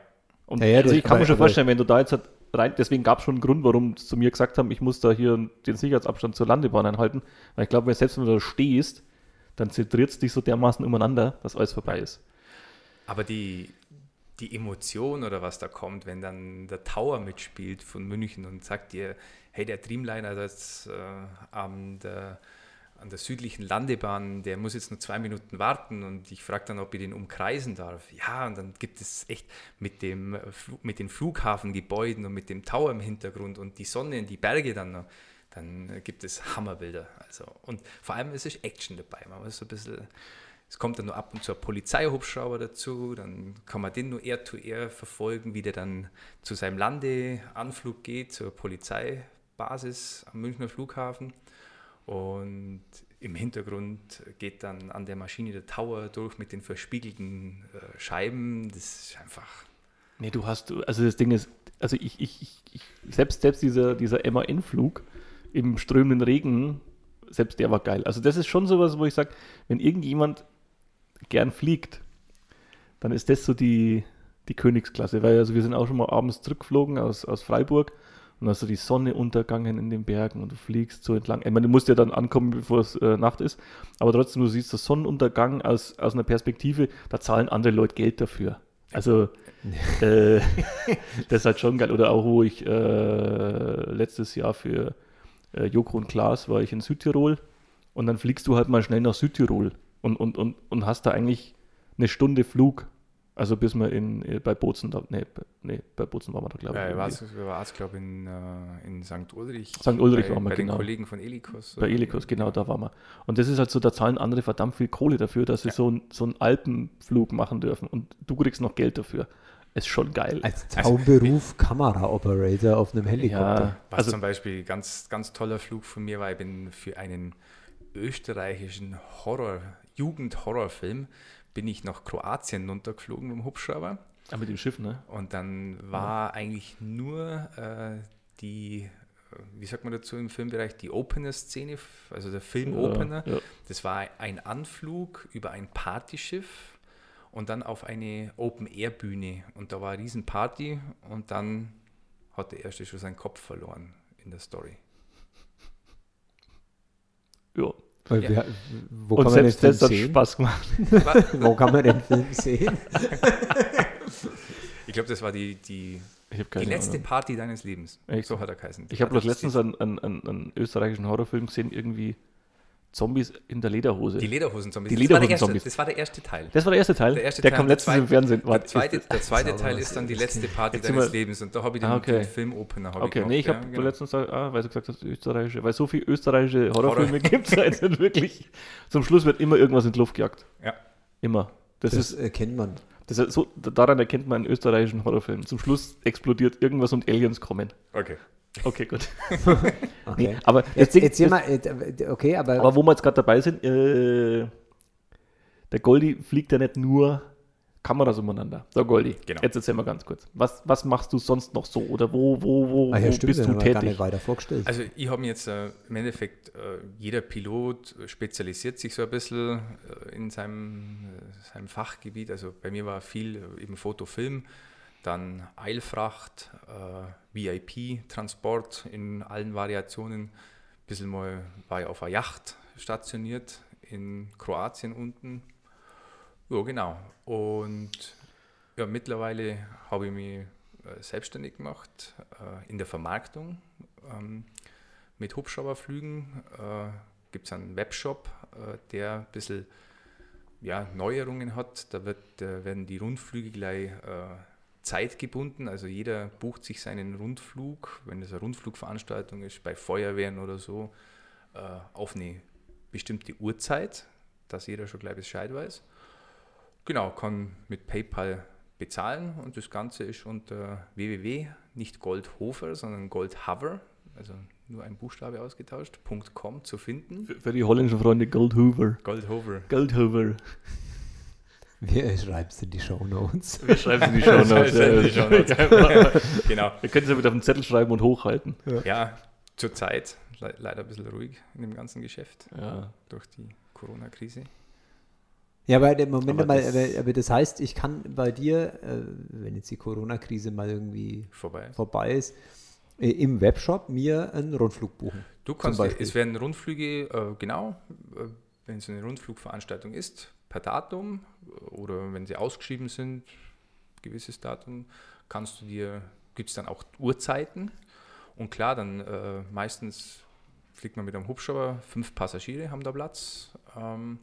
Speaker 3: Und
Speaker 1: Ja, ja,
Speaker 3: also
Speaker 1: das-
Speaker 3: ich kann mir schon vorstellen, wenn du da jetzt halt rein, deswegen gab es schon einen Grund, warum sie zu mir gesagt haben, ich muss da hier den Sicherheitsabstand zur Landebahn einhalten, weil ich glaube, selbst wenn du da stehst, dann zentriert es dich so dermaßen umeinander, dass alles vorbei ist.
Speaker 2: Aber die, die Emotion oder was da kommt, wenn dann der Tower mitspielt von München und sagt dir, hey, der Dreamliner das, äh, an, der, an der südlichen Landebahn, der muss jetzt nur zwei Minuten warten und ich frage dann, ob ich den umkreisen darf. Ja, und dann gibt es echt mit, dem, äh, mit den Flughafengebäuden und mit dem Tower im Hintergrund und die Sonne und die Berge dann noch, dann äh, gibt es Hammerbilder. Also, und vor allem es ist Action dabei. Man muss so ein bisschen es kommt dann nur ab und zu ein Polizeihubschrauber dazu, dann kann man den nur Air-to-Air verfolgen, wie der dann zu seinem Landeanflug geht, zur Polizeibasis am Münchner Flughafen. Und im Hintergrund geht dann an der Maschine der Tower durch mit den verspiegelten äh, Scheiben. Das ist einfach.
Speaker 3: Nee, du hast, also das Ding ist, also ich, ich, ich, ich selbst, selbst dieser, dieser MAN-Flug im strömenden Regen, selbst der war geil. Also das ist schon sowas, wo ich sage, wenn irgendjemand gern fliegt, dann ist das so die, die Königsklasse, weil also wir sind auch schon mal abends zurückgeflogen aus, aus Freiburg und hast du die Sonne untergangen in den Bergen und du fliegst so entlang. Ich meine, du musst ja dann ankommen, bevor es äh, Nacht ist, aber trotzdem, du siehst das Sonnenuntergang aus, aus einer Perspektive, da zahlen andere Leute Geld dafür. Also äh, das ist halt schon geil. Oder auch, wo ich äh, letztes Jahr für äh, Joko und Klaas war ich in Südtirol und dann fliegst du halt mal schnell nach Südtirol und, und, und, und hast da eigentlich eine Stunde Flug Also bis wir in, äh, bei Bozen, da, nee, bei- nee, bei Bozen waren wir da, glaube ich.
Speaker 2: Ja, war, es, glaube ich, in, äh, in St. Ulrich.
Speaker 3: St. Ulrich
Speaker 2: bei,
Speaker 3: waren wir,
Speaker 2: bei
Speaker 3: genau.
Speaker 2: den Kollegen von Elikos.
Speaker 3: Bei Elikos, genau, da waren wir. Und das ist halt so, da zahlen andere verdammt viel Kohle dafür, dass sie so, ein, so einen Alpenflug machen dürfen. Und du kriegst noch Geld dafür. Ist schon geil.
Speaker 1: Als Traumberuf Kamera-Operator auf einem Helikopter.
Speaker 3: ja,
Speaker 2: Was
Speaker 3: also
Speaker 2: zum Beispiel ganz, ganz toller Flug von mir war, ich bin für einen österreichischen Horror, Jugend-Horrorfilm, bin ich nach Kroatien runtergeflogen mit dem Hubschrauber.
Speaker 3: ah, mit dem Schiff, ne?
Speaker 2: Und dann war eigentlich nur äh, die, äh, wie sagt man dazu im Filmbereich, die Opener-Szene, also der Film-Opener.
Speaker 3: Ja, ja.
Speaker 2: Das war ein Anflug über ein Partyschiff und dann auf eine Open-Air-Bühne. Und da war eine Riesenparty und dann hat der Erste schon seinen Kopf verloren in der Story.
Speaker 3: ja.
Speaker 1: Weil
Speaker 2: Ja.
Speaker 1: wir, wo
Speaker 3: Und
Speaker 1: kann man den
Speaker 3: selbst
Speaker 1: Film
Speaker 3: das hat
Speaker 1: sehen?
Speaker 3: Spaß gemacht.
Speaker 1: Wo kann man den Film sehen?
Speaker 2: Ich glaube, das war die, die, die letzte
Speaker 3: Ahnung.
Speaker 2: Party deines Lebens.
Speaker 3: Echt?
Speaker 2: So hat er geheißen.
Speaker 3: Ich habe letztens einen, einen, einen, einen österreichischen Horrorfilm gesehen, irgendwie Zombies in der Lederhose.
Speaker 2: Die Lederhosen-Zombies.
Speaker 3: Die
Speaker 2: Das war der erste-
Speaker 3: Lederhosen-Zombies.
Speaker 2: Das war der erste Teil.
Speaker 3: das war der erste Teil.
Speaker 2: Der erste
Speaker 3: der
Speaker 2: Teil
Speaker 3: kam letztens
Speaker 2: zweite-
Speaker 3: im Fernsehen.
Speaker 2: Der zweite, der zweite Teil ist dann die letzte Party
Speaker 3: Jetzt
Speaker 2: deines Lebens und da habe ich den,
Speaker 3: Ah, okay.
Speaker 2: den Film-Opener hab
Speaker 3: Okay,
Speaker 2: ich
Speaker 3: nee, ich habe
Speaker 2: ja, genau.
Speaker 3: letztens gesagt, ah, weil du gesagt hast, österreichische, weil so viele österreichische Horrorfilme gibt es halt nicht wirklich. Zum Schluss wird immer irgendwas in die Luft gejagt.
Speaker 2: Ja.
Speaker 3: Immer. Das,
Speaker 1: Das
Speaker 3: ist,
Speaker 1: erkennt man.
Speaker 3: das ist so, daran erkennt man einen österreichischen Horrorfilm. Zum Schluss explodiert irgendwas und Aliens kommen.
Speaker 2: Okay.
Speaker 3: Okay, gut.
Speaker 1: Okay.
Speaker 3: Nee, aber
Speaker 1: Jetzt,
Speaker 3: Ding-
Speaker 1: erzähl
Speaker 3: das-
Speaker 1: mal, äh, okay, aber,
Speaker 3: Aber wo wir jetzt gerade dabei sind, äh, der Goldi fliegt ja nicht nur Kameras umeinander. Der Goldi,
Speaker 2: Genau.
Speaker 3: jetzt erzähl mal ganz kurz. Was, was machst du sonst noch so? Oder wo, wo, wo,
Speaker 1: ah, ja,
Speaker 3: wo
Speaker 1: stimmt,
Speaker 3: bist du tätig?
Speaker 1: nicht weiter vorgestellt.
Speaker 2: Also ich habe mir jetzt äh, im Endeffekt, äh, jeder Pilot spezialisiert sich so ein bisschen äh, in seinem, äh, seinem Fachgebiet. Also bei mir war viel äh, eben Fotofilm, dann Eilfracht, äh, VIP, Transport in allen Variationen. Ein bisschen mal war ich auf einer Yacht stationiert in Kroatien unten. Ja, genau. Und ja, mittlerweile habe ich mich äh, selbstständig gemacht äh, in der Vermarktung. Ähm, mit Hubschrauberflügen äh, gibt es einen Webshop, äh, der ein bisschen ja, Neuerungen hat. Da wird, äh, werden die Rundflüge gleich äh, zeitgebunden. Also jeder bucht sich seinen Rundflug, wenn es eine Rundflugveranstaltung ist, bei Feuerwehren oder so, äh, auf eine bestimmte Uhrzeit, dass jeder schon gleich Bescheid weiß. Genau, kann mit PayPal bezahlen und das Ganze ist unter www, nicht Goldhofer, sondern Goldhover, also nur ein Buchstabe ausgetauscht, .com zu finden.
Speaker 3: Für, für die holländischen Freunde Gold Hoover.
Speaker 2: Goldhover.
Speaker 1: Wer schreibt es in die Show Notes?
Speaker 3: Wir schreiben in die Show Notes.
Speaker 2: Die
Speaker 3: ja,
Speaker 2: Shownotes. genau.
Speaker 3: Wir können es ja wieder auf den Zettel schreiben und hochhalten.
Speaker 2: Ja, zurzeit le leider ein bisschen ruhig in dem ganzen Geschäft
Speaker 3: Ja.
Speaker 2: durch die Corona-Krise.
Speaker 1: Ja, aber der Moment
Speaker 3: Aber
Speaker 1: mal,
Speaker 3: das-
Speaker 1: aber, aber das heißt, ich kann bei dir, äh, wenn jetzt die Corona-Krise mal irgendwie
Speaker 2: Vorbei.
Speaker 1: vorbei ist, äh, im Webshop mir einen Rundflug buchen.
Speaker 2: Du kannst, es werden Rundflüge, äh, genau, äh, wenn es eine Rundflugveranstaltung ist, per Datum äh, oder wenn sie ausgeschrieben sind, gewisses Datum, kannst du dir, gibt es dann auch Uhrzeiten und klar, dann äh, meistens fliegt man mit einem Hubschrauber, fünf Passagiere haben da Platz ähm,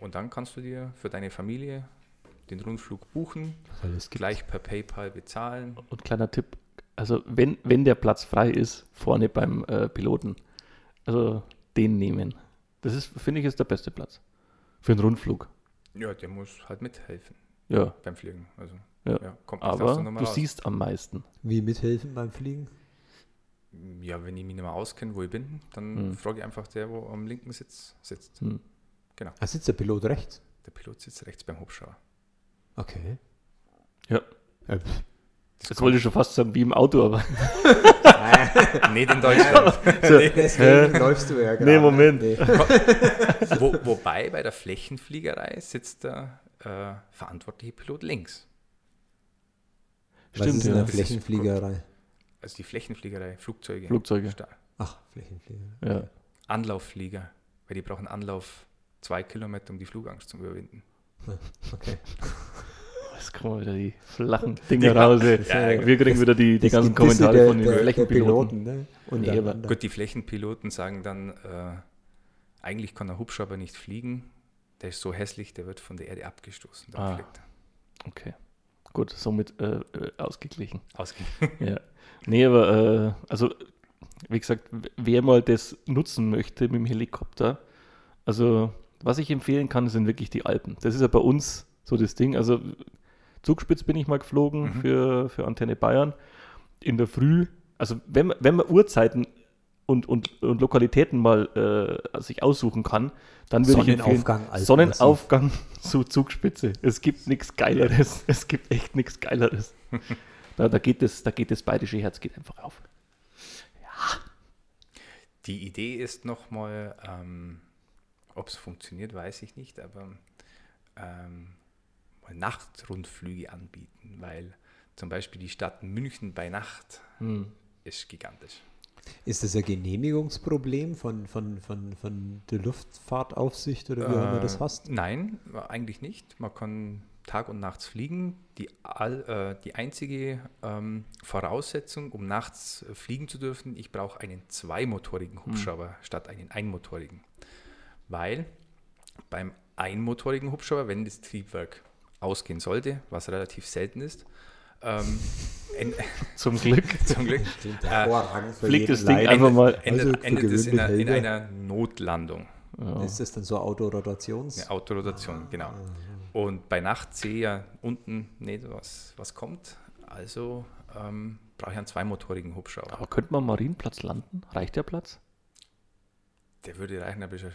Speaker 2: und dann kannst du dir für deine Familie den Rundflug buchen, gleich per PayPal bezahlen.
Speaker 3: Und kleiner Tipp, also wenn, wenn der Platz frei ist, vorne beim äh, Piloten, also den nehmen. Das ist, finde ich, ist der beste Platz. Für einen Rundflug.
Speaker 2: Ja, der muss halt mithelfen
Speaker 3: Ja,
Speaker 2: beim Fliegen. Also,
Speaker 3: Ja.
Speaker 2: ja, kommt
Speaker 3: aber du
Speaker 2: raus.
Speaker 3: siehst am meisten.
Speaker 1: Wie mithelfen beim Fliegen?
Speaker 2: Ja, wenn ich mich nicht mehr auskenne, wo ich bin, dann
Speaker 3: Hm.
Speaker 2: frage ich einfach der, wo am linken Sitz sitzt.
Speaker 3: Hm.
Speaker 1: Ah, sitzt der Pilot rechts?
Speaker 2: Der Pilot sitzt rechts beim Hubschrauber.
Speaker 1: Okay.
Speaker 3: Ja.
Speaker 1: Äh,
Speaker 3: Das wollte ich schon fast sagen, wie im Auto, aber.
Speaker 2: Nicht in Deutschland.
Speaker 1: Deswegen läufst du ja gerade.
Speaker 3: Nee, Moment.
Speaker 1: Nee.
Speaker 2: wo, wobei bei der Flächenfliegerei sitzt der äh, verantwortliche Pilot links.
Speaker 1: Was
Speaker 3: Stimmt,
Speaker 1: ist in der Flächenfliegerei?
Speaker 2: Also die Flächenfliegerei, Flugzeuge.
Speaker 3: Flugzeuge.
Speaker 2: Sta-
Speaker 1: Ach, Flächenflieger.
Speaker 3: Ja.
Speaker 2: Anlaufflieger, weil die brauchen Anlauf zwei Kilometer, um die Flugangst zu überwinden.
Speaker 1: Okay.
Speaker 3: Jetzt kommen wieder die flachen Dinger raus.
Speaker 2: Ja,
Speaker 3: Wir kriegen wieder die, die
Speaker 1: Das
Speaker 3: ganzen Kommentare
Speaker 1: der,
Speaker 3: von den
Speaker 1: der, der
Speaker 3: Flächenpiloten.
Speaker 1: Piloten, ne?
Speaker 3: Nee.
Speaker 2: Gut, die Flächenpiloten sagen dann, äh, eigentlich kann der Hubschrauber nicht fliegen. Der ist so hässlich, der wird von der Erde abgestoßen. Dann
Speaker 3: Ah.
Speaker 2: fliegt er.
Speaker 3: Okay. gut, somit äh, äh, ausgeglichen.
Speaker 2: Ausgehen.
Speaker 3: Ja. Nee, aber äh, also wie gesagt, wer mal das nutzen möchte mit dem Helikopter, also was ich empfehlen kann, sind wirklich die Alpen. Das ist ja bei uns so das Ding. Also Zugspitz bin ich mal geflogen für, für Antenne Bayern. In der Früh, also wenn man, wenn man Uhrzeiten und, und, und Lokalitäten mal äh, sich aussuchen kann, dann würde ich empfehlen,
Speaker 1: Sonnenaufgang, Alpenmassiv.
Speaker 3: Sonnenaufgang zu Zugspitze. Es gibt nichts Geileres. Es gibt echt nichts Geileres. Da, da, geht das, da geht das bayerische Herz geht einfach auf.
Speaker 2: Die Idee ist nochmal, ähm, ob es funktioniert, weiß ich nicht, aber ähm, Nachtrundflüge anbieten, weil zum Beispiel die Stadt München bei Nacht ist gigantisch.
Speaker 1: Ist das ein Genehmigungsproblem von, von, von, von der Luftfahrtaufsicht oder wie auch immer das
Speaker 2: Äh,
Speaker 1: hast?
Speaker 2: Nein, eigentlich nicht. Man kann Tag und nachts fliegen. Die, all, äh, die einzige ähm, Voraussetzung, um nachts äh, fliegen zu dürfen, ich brauche einen zweimotorigen Hubschrauber statt einen einmotorigen. Weil beim einmotorigen Hubschrauber, wenn das Triebwerk ausgehen sollte, was relativ selten ist, ähm, en-
Speaker 3: Zum Glück.
Speaker 2: zum Glück,
Speaker 1: für
Speaker 3: fliegt das Ding einfach mal.
Speaker 2: endet,
Speaker 1: Also
Speaker 2: endet es in, einer, in einer Notlandung.
Speaker 1: Ist das dann so Autorotations?
Speaker 2: Eine Autorotation, genau. Und bei Nacht sehe ich ja unten nicht, was, was kommt. Also ähm, brauche ich einen zweimotorigen Hubschrauber.
Speaker 3: Aber könnte man Marienplatz landen? Reicht der Platz?
Speaker 2: Der würde reichen, aber ist ja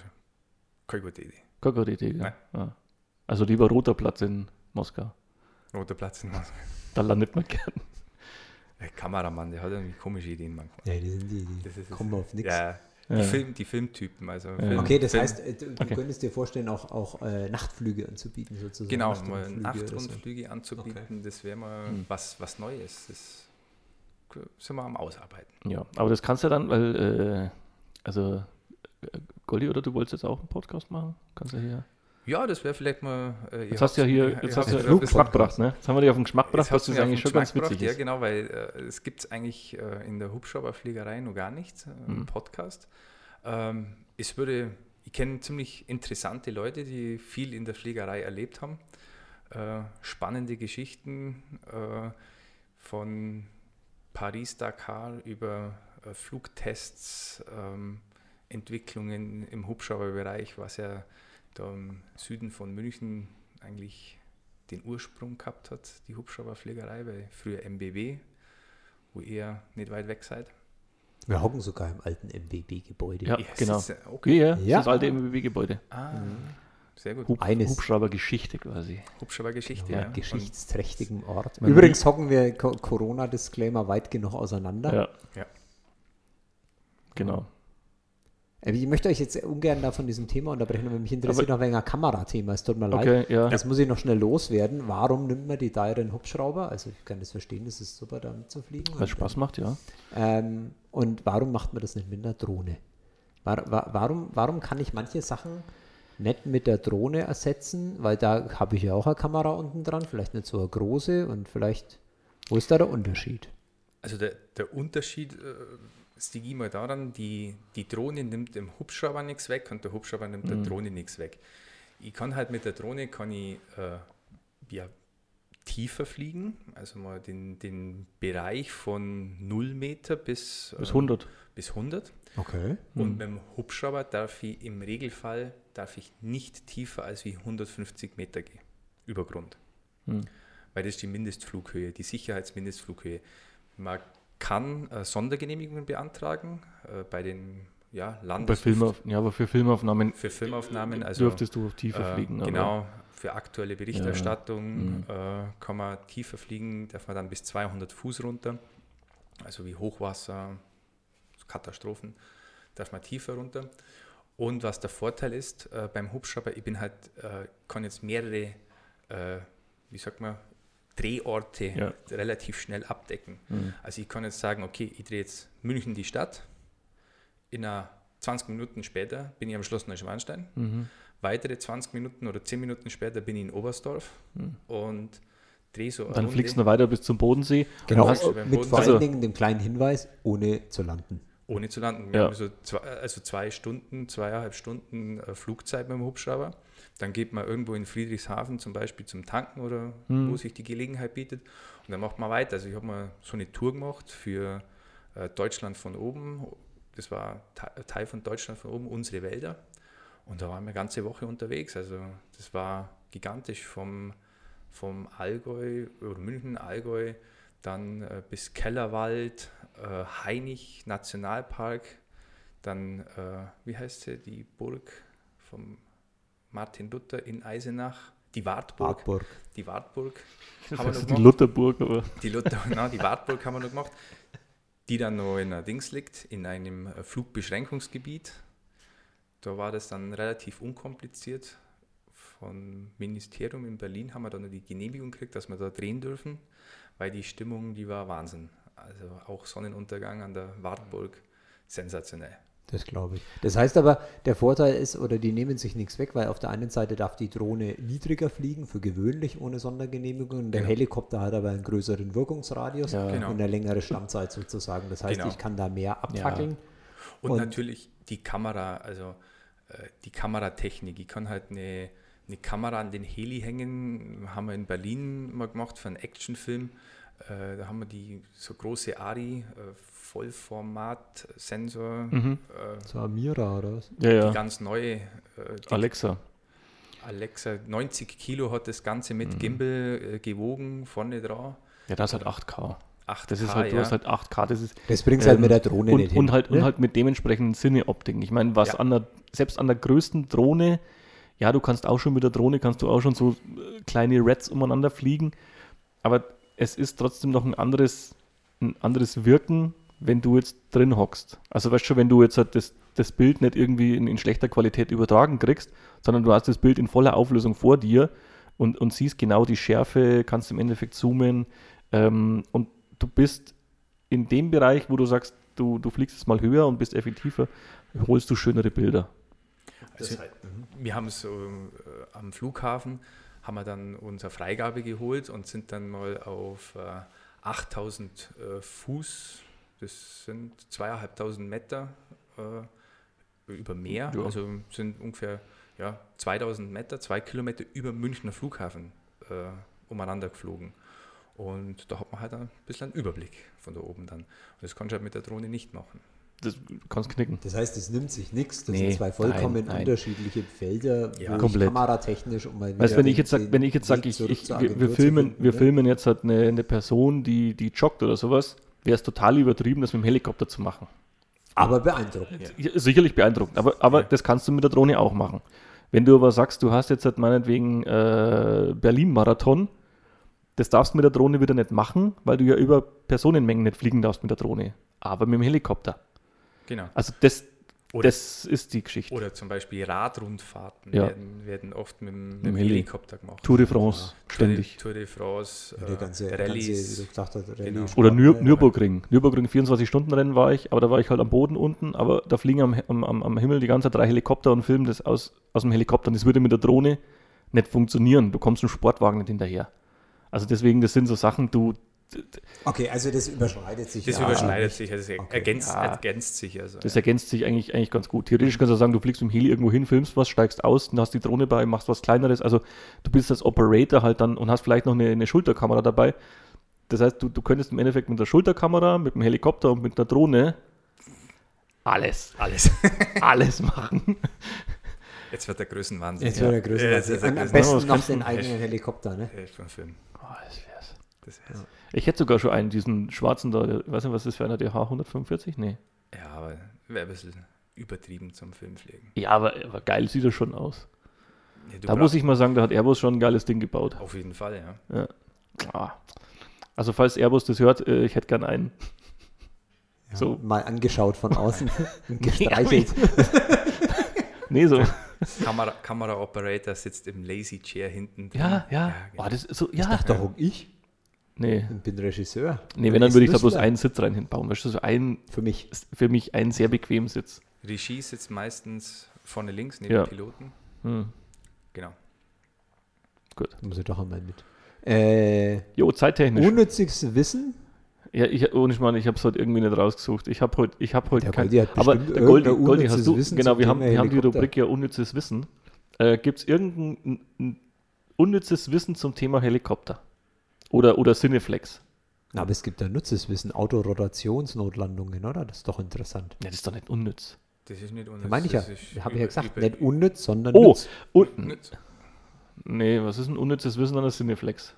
Speaker 2: keine gute Idee.
Speaker 3: Keine Idee, gell?
Speaker 2: Nein.
Speaker 3: Ja. Also lieber roter Platz in Moskau.
Speaker 2: Roter Platz in Moskau.
Speaker 3: Da landet man gern.
Speaker 2: Der Kameramann, der hat irgendwie komische Ideen manchmal.
Speaker 1: Ja, die, sind die, die
Speaker 2: Das ist-
Speaker 1: kommen auf nichts.
Speaker 2: Ja, die,
Speaker 3: Ja.
Speaker 2: Film, die Filmtypen. Also Film,
Speaker 1: Okay, das
Speaker 2: Film,
Speaker 1: heißt, äh, du,
Speaker 3: Okay.
Speaker 1: könntest dir vorstellen, auch, auch äh, Nachtflüge anzubieten, sozusagen.
Speaker 2: Genau, mal
Speaker 1: oder so.
Speaker 2: Anzubieten, das wäre mal
Speaker 3: Hm.
Speaker 2: was, was Neues. Das sind wir am Ausarbeiten.
Speaker 3: Ja, aber das kannst du dann, weil, äh, also, äh, Goldi, oder du wolltest jetzt auch einen Podcast machen? Kannst du hier.
Speaker 2: Ja, das wäre vielleicht mal. Äh,
Speaker 3: Jetzt hast du ja hier, jetzt hast du ja auf den Geschmack gebracht, ne? Jetzt haben wir dich auf den Geschmack gebracht,
Speaker 2: hast du
Speaker 3: eigentlich schon ganz witzig
Speaker 2: gebracht.
Speaker 3: ist.
Speaker 2: Ja, genau, weil äh, es gibt eigentlich äh, in der Hubschrauberfliegerei noch gar nichts, äh,
Speaker 3: Mhm.
Speaker 2: im Podcast. Ähm, es würde, ich kenne ziemlich interessante Leute, die viel in der Fliegerei erlebt haben. Äh, spannende Geschichten äh, von Paris-Dakar über äh, Flugtests, ähm, Entwicklungen im Hubschrauberbereich, was ja da im Süden von München eigentlich den Ursprung gehabt hat, die Hubschrauberfliegerei, bei früher MBW, wo ihr nicht weit weg seid.
Speaker 1: Wir hocken sogar im alten MBB-Gebäude.
Speaker 3: Ja,
Speaker 2: Ja,
Speaker 3: genau.
Speaker 2: ist, okay.
Speaker 3: Ja, ja, das alte MBB-Gebäude.
Speaker 2: Ah, sehr gut.
Speaker 3: Hub,
Speaker 1: Eines.
Speaker 3: Hubschraubergeschichte quasi.
Speaker 2: Hubschraubergeschichte,
Speaker 1: Ja,
Speaker 2: ja. Und
Speaker 1: geschichtsträchtigen Ort.
Speaker 3: Man
Speaker 1: Übrigens hocken wir Co Corona-Disclaimer weit genug auseinander.
Speaker 3: Ja.
Speaker 2: Ja.
Speaker 3: Genau.
Speaker 1: Äh, Ich möchte euch jetzt ungern da von diesem Thema unterbrechen, aber mich interessiert noch wegen ein Kamerathema. Es tut mir leid.
Speaker 3: Okay, ja.
Speaker 1: Das muss ich noch schnell loswerden. Warum nimmt man die teuren Hubschrauber? Also ich kann das verstehen, das ist super, damit zu fliegen.
Speaker 3: Weil es Spaß macht, ja.
Speaker 1: Ähm, und warum macht man das nicht mit einer Drohne? War, wa- warum, warum kann ich manche Sachen nicht mit der Drohne ersetzen? Weil da habe ich ja auch eine Kamera unten dran, vielleicht nicht so eine große und vielleicht, wo ist da der Unterschied?
Speaker 2: Also der, der Unterschied äh, die mal daran, die, die Drohne nimmt dem Hubschrauber nichts weg und der Hubschrauber nimmt der Drohne nichts weg. Ich kann halt mit der Drohne kann ich äh, ja, tiefer fliegen, also mal den, den Bereich von 0 Meter bis,
Speaker 3: Bis
Speaker 2: ähm,
Speaker 3: 100.
Speaker 2: bis 100.
Speaker 1: Okay.
Speaker 2: Und mit dem Hubschrauber darf ich im Regelfall darf ich nicht tiefer als wie 150 Meter gehen, über Grund.
Speaker 3: Hm.
Speaker 2: Weil das ist die Mindestflughöhe, die Sicherheitsmindestflughöhe. Man kann äh, Sondergenehmigungen beantragen äh, bei den ja,
Speaker 3: Bei
Speaker 2: Landes
Speaker 3: Filmauf ja, aber für Filmaufnahmen
Speaker 2: für Filmaufnahmen. Also,
Speaker 3: dürftest du tiefer
Speaker 2: äh,
Speaker 3: fliegen.
Speaker 2: Genau, für aktuelle Berichterstattung äh, kann man tiefer fliegen, darf man dann bis 200 Fuß runter, also wie Hochwasser, Katastrophen, darf man tiefer runter. Und was der Vorteil ist äh, beim Hubschrauber, ich bin halt, äh, kann jetzt mehrere, äh, wie sagt man, Drehorte
Speaker 3: Ja.
Speaker 2: relativ schnell abdecken.
Speaker 3: Mhm.
Speaker 2: Also ich kann jetzt sagen, okay, ich drehe jetzt München die Stadt, in einer 20 Minuten später bin ich am Schloss Neuschwanstein,
Speaker 3: Mhm.
Speaker 2: weitere 20 Minuten oder 10 Minuten später bin ich in Oberstdorf und drehe so
Speaker 3: Dann
Speaker 2: Runde
Speaker 3: fliegst du noch weiter bis zum Bodensee.
Speaker 1: Genau,
Speaker 3: Und hast,
Speaker 2: du beim
Speaker 1: mit
Speaker 2: Boden-
Speaker 1: vor allen Dingen dem kleinen Hinweis, ohne zu landen.
Speaker 2: ohne zu landen. Wir
Speaker 3: Ja.
Speaker 2: haben so zwei, also zwei Stunden, zweieinhalb Stunden äh, Flugzeit mit dem Hubschrauber. Dann geht man irgendwo in Friedrichshafen zum Beispiel zum Tanken oder
Speaker 3: Mhm.
Speaker 2: wo sich die Gelegenheit bietet. Und dann macht man weiter. Also ich habe mal so eine Tour gemacht für äh, Deutschland von oben. Das war Te- Teil von Deutschland von oben, unsere Wälder. Und da waren wir eine ganze Woche unterwegs. Also das war gigantisch vom, vom Allgäu oder München, Allgäu, dann äh, bis Kellerwald, äh, Hainich Nationalpark, dann, äh, wie heißt sie, die Burg vom Martin Luther in Eisenach, die Wartburg.
Speaker 1: Wartburg.
Speaker 2: Die Wartburg haben wir noch
Speaker 3: die. Lutherburg, aber
Speaker 2: Die, Luther, na, die Wartburg haben wir noch gemacht, die dann noch in der Dings liegt, in einem äh, Flugbeschränkungsgebiet. Da war das dann relativ unkompliziert. Vom Ministerium in Berlin haben wir dann noch die Genehmigung gekriegt, dass wir da drehen dürfen, weil die Stimmung, die war Wahnsinn. Also auch Sonnenuntergang an der Wartburg, sensationell.
Speaker 1: Das glaube ich. Das heißt aber, der Vorteil ist, oder die nehmen sich nichts weg, weil auf der einen Seite darf die Drohne niedriger fliegen, für gewöhnlich ohne Sondergenehmigung. Der
Speaker 2: Genau.
Speaker 1: Helikopter hat aber einen größeren Wirkungsradius
Speaker 3: Ja.
Speaker 2: Genau.
Speaker 1: und eine längere Standzeit sozusagen. Das heißt,
Speaker 2: Genau.
Speaker 1: ich kann da mehr abfackeln.
Speaker 2: Und,
Speaker 1: Und-
Speaker 2: natürlich die Kamera, also äh, die Kameratechnik. Ich kann halt eine, eine Kamera an den Heli hängen, haben wir in Berlin mal gemacht für einen Actionfilm. Äh, da haben wir die so große ARI, äh, Vollformat-Sensor,
Speaker 3: Mhm.
Speaker 2: äh,
Speaker 1: So Amira oder was?
Speaker 3: ja,
Speaker 2: die
Speaker 3: ja.
Speaker 2: ganz neue äh, die
Speaker 3: Alexa.
Speaker 2: Alexa, 90 Kilo hat das Ganze
Speaker 3: Mhm.
Speaker 2: mit Gimbal äh, gewogen, vorne dran.
Speaker 3: Ja, das hat 8K.
Speaker 2: 8K,
Speaker 3: Das ist halt, du
Speaker 2: ja.
Speaker 3: hast halt 8K, das ist
Speaker 1: Das bringt halt
Speaker 3: Ähm,
Speaker 1: mit der Drohne
Speaker 3: und,
Speaker 1: nicht hin.
Speaker 3: und halt
Speaker 1: ne?
Speaker 3: und halt mit dementsprechenden Sinneoptiken. Ich meine, was
Speaker 2: Ja.
Speaker 3: an der, selbst an der größten Drohne, ja, du kannst auch schon mit der Drohne, kannst du auch schon so äh, kleine Reds umeinander fliegen, aber es ist trotzdem noch ein anderes, ein anderes Wirken, wenn du jetzt drin hockst. Also weißt du, wenn du jetzt halt das, das Bild nicht irgendwie in, in schlechter Qualität übertragen kriegst, sondern du hast das Bild in voller Auflösung vor dir und, und siehst genau die Schärfe, kannst im Endeffekt zoomen ähm, und du bist in dem Bereich, wo du sagst, du, du fliegst jetzt mal höher und bist effektiver, holst du schönere Bilder.
Speaker 2: Also, wir haben so äh, am Flughafen haben wir dann unsere Freigabe geholt und sind dann mal auf äh, 8000 äh, Fuß, das sind zweieinhalbtausend Meter äh, über Meer,
Speaker 3: Ja.
Speaker 2: also sind ungefähr ja, 2000 Meter, zwei Kilometer über Münchner Flughafen äh, umeinander geflogen. Und da hat man halt ein bisschen einen Überblick von da oben dann. Und das kannst du halt mit der Drohne nicht machen.
Speaker 3: Das du kannst knicken.
Speaker 1: Das heißt, es nimmt sich nichts. Das
Speaker 3: Nee,
Speaker 1: sind zwei vollkommen
Speaker 3: nein, nein.
Speaker 1: unterschiedliche Felder,
Speaker 2: Ja.
Speaker 1: wo
Speaker 3: Komplett.
Speaker 1: ich kameratechnisch um mal
Speaker 3: Weißt wenn ich jetzt sag, wenn ich jetzt sage, ich, ich, wir, filmen,
Speaker 1: finden,
Speaker 3: wir
Speaker 1: ne?
Speaker 3: filmen jetzt halt eine, eine Person, die, die joggt oder sowas, wäre es total übertrieben, das mit dem Helikopter zu machen.
Speaker 1: Aber beeindruckend.
Speaker 3: Ja, sicherlich beeindruckend, aber, aber
Speaker 2: Ja.
Speaker 3: das kannst du mit der Drohne auch machen. Wenn du aber sagst, du hast jetzt halt meinetwegen äh, Berlin-Marathon, das darfst du mit der Drohne wieder nicht machen, weil du ja über Personenmengen nicht fliegen darfst mit der Drohne. Aber mit dem Helikopter.
Speaker 2: Genau.
Speaker 3: Also das,
Speaker 2: Oder-
Speaker 3: das ist die Geschichte.
Speaker 2: Oder zum Beispiel Radrundfahrten
Speaker 3: Ja.
Speaker 2: werden, werden oft mit, dem- mit
Speaker 3: dem
Speaker 2: dem
Speaker 3: Heli.
Speaker 2: Helikopter gemacht.
Speaker 3: Tour de France,
Speaker 2: Tour de,
Speaker 3: ständig.
Speaker 2: Tour de France,
Speaker 1: Ja, die
Speaker 2: äh,
Speaker 1: ganze, ganze, du gesagt hast, Rallye
Speaker 2: Genau.
Speaker 3: Oder Nür? Nürburgring. Nürburgring 24-Stunden-Rennen war ich, aber da war ich halt am Boden unten, aber da fliegen am, am, am am Himmel die ganze Zeit drei Helikopter und filmen das aus, aus dem Helikopter. Und das würde mit der Drohne nicht funktionieren. Du kommst im Sportwagen nicht hinterher. Also deswegen, das sind so Sachen, du.
Speaker 1: Okay, also das überschneidet sich.
Speaker 2: Das
Speaker 1: ja.
Speaker 2: überschneidet sich, also es
Speaker 1: Okay.
Speaker 2: ergänzt,
Speaker 3: Ja.
Speaker 2: ergänzt sich. Also,
Speaker 3: Das
Speaker 2: ja.
Speaker 3: ergänzt sich eigentlich, eigentlich ganz gut. Theoretisch kannst du sagen, du fliegst mit dem Heli irgendwo hin, filmst was, steigst aus, dann hast die Drohne bei, machst was Kleineres. Also du bist als Operator halt dann und hast vielleicht noch eine, eine Schulterkamera dabei. Das heißt, du, du könntest im Endeffekt mit der Schulterkamera, mit dem Helikopter und mit der Drohne alles,
Speaker 2: Alles.
Speaker 3: alles machen.
Speaker 2: Jetzt wird der Größenwahnsinn.
Speaker 1: Jetzt wird der größer.
Speaker 2: Ja, jetzt ist der
Speaker 1: Am, am
Speaker 2: Größenwahnsinn.
Speaker 1: besten noch den eigenen Helikopter, ne?
Speaker 2: Ja, vom Film.
Speaker 3: Oh, das wär's.
Speaker 2: Das wär's.
Speaker 3: Ich hätte sogar schon einen, diesen schwarzen da, der, weiß nicht, was ist das für einer, der H145? Nee.
Speaker 2: Ja, aber wäre ein bisschen übertrieben zum Filmfliegen.
Speaker 3: Ja, aber, aber geil sieht er schon aus.
Speaker 2: Ja,
Speaker 3: Da muss ich mal sagen, da hat Airbus schon ein geiles Ding gebaut.
Speaker 2: Auf jeden Fall, ja.
Speaker 3: Ah. Also falls Airbus das hört, äh, ich hätte gern einen.
Speaker 1: Ja,
Speaker 3: So.
Speaker 1: Mal angeschaut von außen und gestreichelt.
Speaker 3: Nee, so.
Speaker 2: Kamera, Kamera-Operator sitzt im Lazy Chair hinten. drin.
Speaker 3: Ja, ja.
Speaker 2: genau.
Speaker 3: Oh, das ist so, ja.
Speaker 1: Ach, da hock ich
Speaker 3: Nee.
Speaker 1: und bin Regisseur.
Speaker 3: Nee, wenn, dann würde ich da bloß einen Sitz rein hinbauen. Weißt du, so ein,
Speaker 1: Für mich.
Speaker 3: für mich ein sehr bequem Sitz.
Speaker 2: Regie sitzt meistens vorne links neben
Speaker 3: Ja.
Speaker 2: dem Piloten.
Speaker 3: Hm.
Speaker 2: Genau.
Speaker 3: Gut.
Speaker 1: Muss ich doch einmal mit. Äh,
Speaker 3: Jo, zeittechnisch.
Speaker 1: unnütziges Wissen.
Speaker 3: ja, ich, ohne Schmarrn, ich habe es heute irgendwie nicht rausgesucht. Ich habe heute, ich habe heute
Speaker 1: Der
Speaker 3: kein,
Speaker 1: Goldi hat
Speaker 3: aber der Goldi, Goldi hast
Speaker 1: unnützes
Speaker 3: du,
Speaker 1: Wissen
Speaker 3: genau, wir haben, wir haben die. Rubrik ja unnützes Wissen. Äh, Gibt es irgendein unnützes Wissen zum Thema Helikopter? Oder, oder Cineflex?
Speaker 1: Aber es gibt ja nutzes Wissen, Autorotationsnotlandungen, oder? Das ist doch interessant.
Speaker 3: Ja, das ist doch nicht unnütz.
Speaker 2: Das ist nicht unnütz.
Speaker 1: Da meine ich ja, habe ich ja gesagt, nicht unnütz, sondern
Speaker 3: Oh,
Speaker 1: nütz.
Speaker 3: und,
Speaker 2: Nütz.
Speaker 3: nee, was ist ein unnützes Wissen an der Cineflex?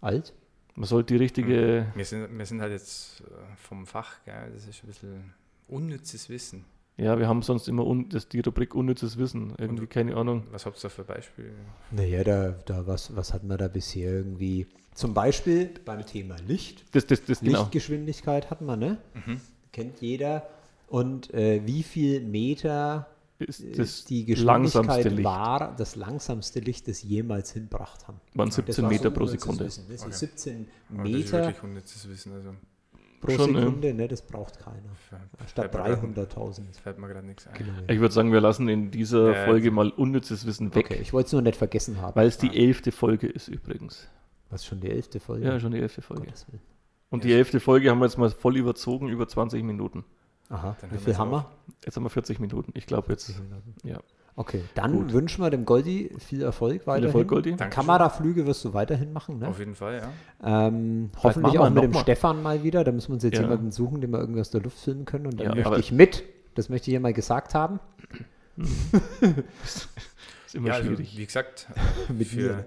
Speaker 1: Alt?
Speaker 3: Man sollte die richtige.
Speaker 2: Wir sind, wir sind halt jetzt äh, vom Fach, gell? das ist ein bisschen unnützes Wissen.
Speaker 3: Ja, wir haben sonst immer un, das, die Rubrik unnützes Wissen. Irgendwie, keine Ahnung.
Speaker 2: Was habt ihr da für Beispiele?
Speaker 1: Naja, da, da was, was hat man da bisher irgendwie? Zum Beispiel beim Thema Licht.
Speaker 3: Das, das, das, genau.
Speaker 1: Lichtgeschwindigkeit hat man, ne? Kennt jeder. Und äh, wie viel Meter
Speaker 3: Ist
Speaker 1: ist
Speaker 3: das
Speaker 1: die Geschwindigkeit
Speaker 3: Licht.
Speaker 1: war das langsamste Licht, das jemals hinbracht haben?
Speaker 3: Waren
Speaker 1: Das
Speaker 3: 17
Speaker 1: war so
Speaker 3: Meter pro Sekunde.
Speaker 1: Wissen, ne? So
Speaker 2: Okay.
Speaker 1: 17
Speaker 2: Aber Das ist
Speaker 1: Meter
Speaker 2: wirklich unnützes Wissen. Also
Speaker 1: pro
Speaker 3: Schon?
Speaker 1: Sekunde, ne? Das braucht keiner. Statt
Speaker 2: fällt mir grad-
Speaker 1: 300.000
Speaker 2: Fällt mir gerade nichts ein.
Speaker 1: Kilometer.
Speaker 3: Ich würde sagen, wir lassen in dieser
Speaker 2: Ja,
Speaker 3: Folge mal unnützes Wissen weg.
Speaker 1: Okay, ich wollte es nur nicht vergessen haben.
Speaker 3: Weil es die elfte Folge ist übrigens.
Speaker 1: Was schon die elfte Folge?
Speaker 3: Ja, schon die elfte Folge.
Speaker 1: Willen.
Speaker 3: Und die elfte Folge haben wir jetzt mal voll überzogen, über 20 Minuten.
Speaker 1: Aha,
Speaker 2: Dann
Speaker 1: wie viel haben wir?
Speaker 3: Jetzt haben wir 40 Minuten. Ich glaube jetzt, ja.
Speaker 1: Okay, dann
Speaker 3: Gut.
Speaker 1: wünschen wir dem Goldi viel Erfolg
Speaker 3: Viel
Speaker 1: weiterhin.
Speaker 3: Erfolg, Goldi.
Speaker 2: Dankeschön.
Speaker 1: Kameraflüge wirst du weiterhin machen, ne?
Speaker 2: Auf jeden Fall, ja.
Speaker 1: Ähm, hoffentlich auch mit dem
Speaker 3: mal.
Speaker 1: Stefan mal wieder. Da müssen wir uns jetzt
Speaker 3: Ja.
Speaker 1: jemanden suchen, den wir irgendwie aus der Luft filmen können. Und dann
Speaker 3: Ja,
Speaker 1: möchte ich mit. Das möchte ich hier mal gesagt haben.
Speaker 3: Ist immer
Speaker 2: ja, also,
Speaker 3: schwierig.
Speaker 2: wie gesagt,
Speaker 1: Mit
Speaker 2: für,
Speaker 1: mir.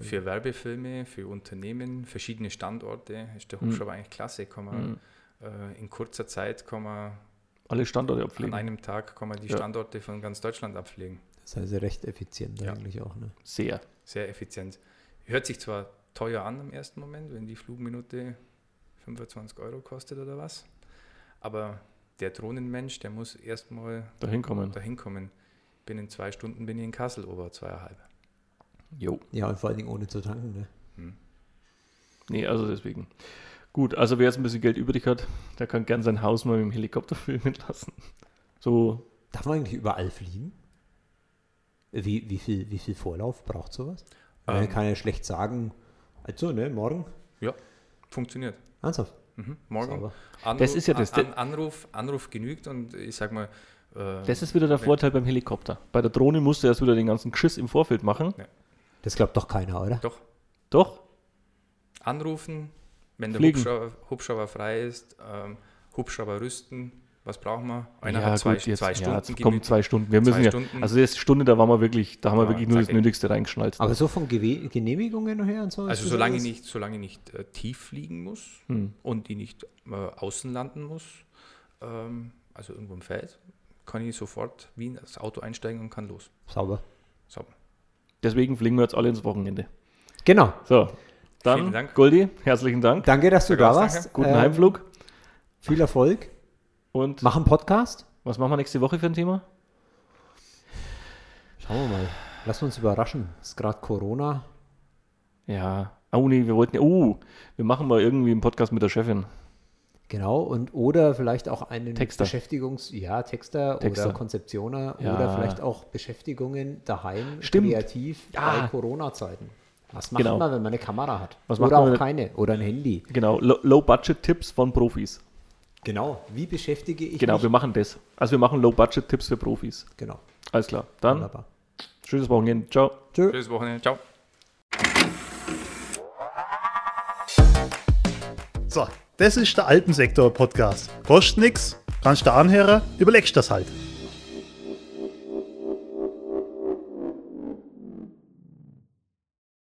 Speaker 2: für Werbefilme, für Unternehmen, verschiedene Standorte ist der
Speaker 3: Mhm.
Speaker 2: Hubschrauber eigentlich klasse. Kann man,
Speaker 3: Mhm.
Speaker 2: äh, in kurzer Zeit kann man
Speaker 3: Alle Standorte
Speaker 2: an
Speaker 3: abpflegen.
Speaker 2: einem Tag kann man die
Speaker 3: Ja.
Speaker 2: Standorte von ganz Deutschland abpflegen.
Speaker 1: Das ist also recht effizient
Speaker 2: Ja.
Speaker 1: eigentlich auch. Ne?
Speaker 3: Sehr.
Speaker 2: Sehr effizient. Hört sich zwar teuer an im ersten Moment, wenn die Flugminute 25 Euro kostet oder was, aber der Drohnenmensch, der muss erstmal
Speaker 3: Dahin kommen.
Speaker 2: dahin kommen. Binnen zwei Stunden bin ich in Kassel, oder zweieinhalb.
Speaker 3: Jo.
Speaker 1: Ja, und vor allen Dingen ohne zu tanken. Ne?
Speaker 3: Nee, also deswegen. Gut, also wer jetzt ein bisschen Geld übrig hat, der kann gern sein Haus mal mit dem Helikopter filmen lassen. So,
Speaker 1: Darf man eigentlich überall fliegen? Wie, wie, viel, wie viel Vorlauf braucht sowas? Man
Speaker 2: Ähm.
Speaker 1: kann ja schlecht sagen, also, ne, morgen.
Speaker 2: Ja, funktioniert.
Speaker 1: Ernsthaft?
Speaker 2: Mhm. Morgen.
Speaker 1: Sauber.
Speaker 2: Anruf,
Speaker 3: Das ist ja das-
Speaker 2: An, Anruf, Anruf genügt und ich sag mal, äh,
Speaker 3: das ist wieder der Vorteil beim Helikopter. Bei der Drohne musst du erst wieder den ganzen Geschiss im Vorfeld machen.
Speaker 1: Das glaubt doch keiner, oder?
Speaker 2: Doch,
Speaker 3: Doch,
Speaker 2: anrufen, wenn der. Hubschrauber, Hubschrauber frei ist, ähm, Hubschrauber rüsten, was brauchen wir?
Speaker 3: ja,
Speaker 2: zwei,
Speaker 3: gut, jetzt,
Speaker 2: zwei
Speaker 3: ja,
Speaker 2: Stunden.
Speaker 3: jetzt kommen zwei Stunden. Wir
Speaker 2: Zwei
Speaker 3: müssen ja,
Speaker 2: Stunden.
Speaker 3: also die Stunde, da waren wir wirklich, da haben wir
Speaker 2: Ja,
Speaker 3: wirklich nur das. Nötigste reingeschnalzt.
Speaker 1: Aber so von Gewe Genehmigungen her und so?
Speaker 2: Also solange ich
Speaker 1: alles-
Speaker 2: nicht, solange ich nicht äh, tief fliegen muss
Speaker 3: Hm.
Speaker 2: und ich nicht äh, außen landen muss, ähm, also irgendwo im Feld, kann ich sofort wie in das Auto einsteigen und kann los.
Speaker 1: Sauber.
Speaker 2: So.
Speaker 3: Deswegen fliegen wir jetzt alle ins Wochenende.
Speaker 1: Genau.
Speaker 3: So, dann,
Speaker 2: Vielen Dank.
Speaker 3: Goldi, herzlichen Dank.
Speaker 1: Danke, dass du da
Speaker 2: danke.
Speaker 1: warst.
Speaker 3: Guten
Speaker 1: Äh,
Speaker 3: Heimflug.
Speaker 1: Viel Erfolg.
Speaker 3: Und
Speaker 1: Mach einen Podcast.
Speaker 3: was machen wir nächste Woche für ein Thema?
Speaker 1: Schauen wir mal. Lass uns überraschen. Es ist gerade Corona.
Speaker 3: Ja. Oh nee, wir wollten ja. Oh, wir machen mal irgendwie einen Podcast mit der Chefin.
Speaker 1: Genau. Und oder vielleicht auch einen
Speaker 3: Texter.
Speaker 1: Beschäftigungs-, ja, Texter,
Speaker 3: Texter.
Speaker 1: oder Konzeptioner
Speaker 3: Ja.
Speaker 1: oder vielleicht auch Beschäftigungen daheim
Speaker 3: Stimmt.
Speaker 1: kreativ
Speaker 3: Ja.
Speaker 1: bei Corona-Zeiten. Was macht
Speaker 3: Genau.
Speaker 1: man, wenn man eine Kamera hat?
Speaker 3: Was macht
Speaker 1: oder
Speaker 3: man,
Speaker 1: auch keine. Oder ein Handy.
Speaker 3: Genau, Lo- Low-Budget-Tipps von Profis.
Speaker 1: Genau. Wie beschäftige ich
Speaker 3: Genau,
Speaker 1: mich?
Speaker 3: wir machen das. Also wir machen Low-Budget-Tipps für Profis.
Speaker 1: Genau.
Speaker 3: Alles klar. Dann
Speaker 1: Wunderbar.
Speaker 3: schönes Wochenende. Ciao.
Speaker 1: Tschö.
Speaker 2: Schönes Wochenende. Ciao.
Speaker 4: So, das ist der Alpensektor-Podcast. Kostet nix, kannst du anhören, überlegst das halt.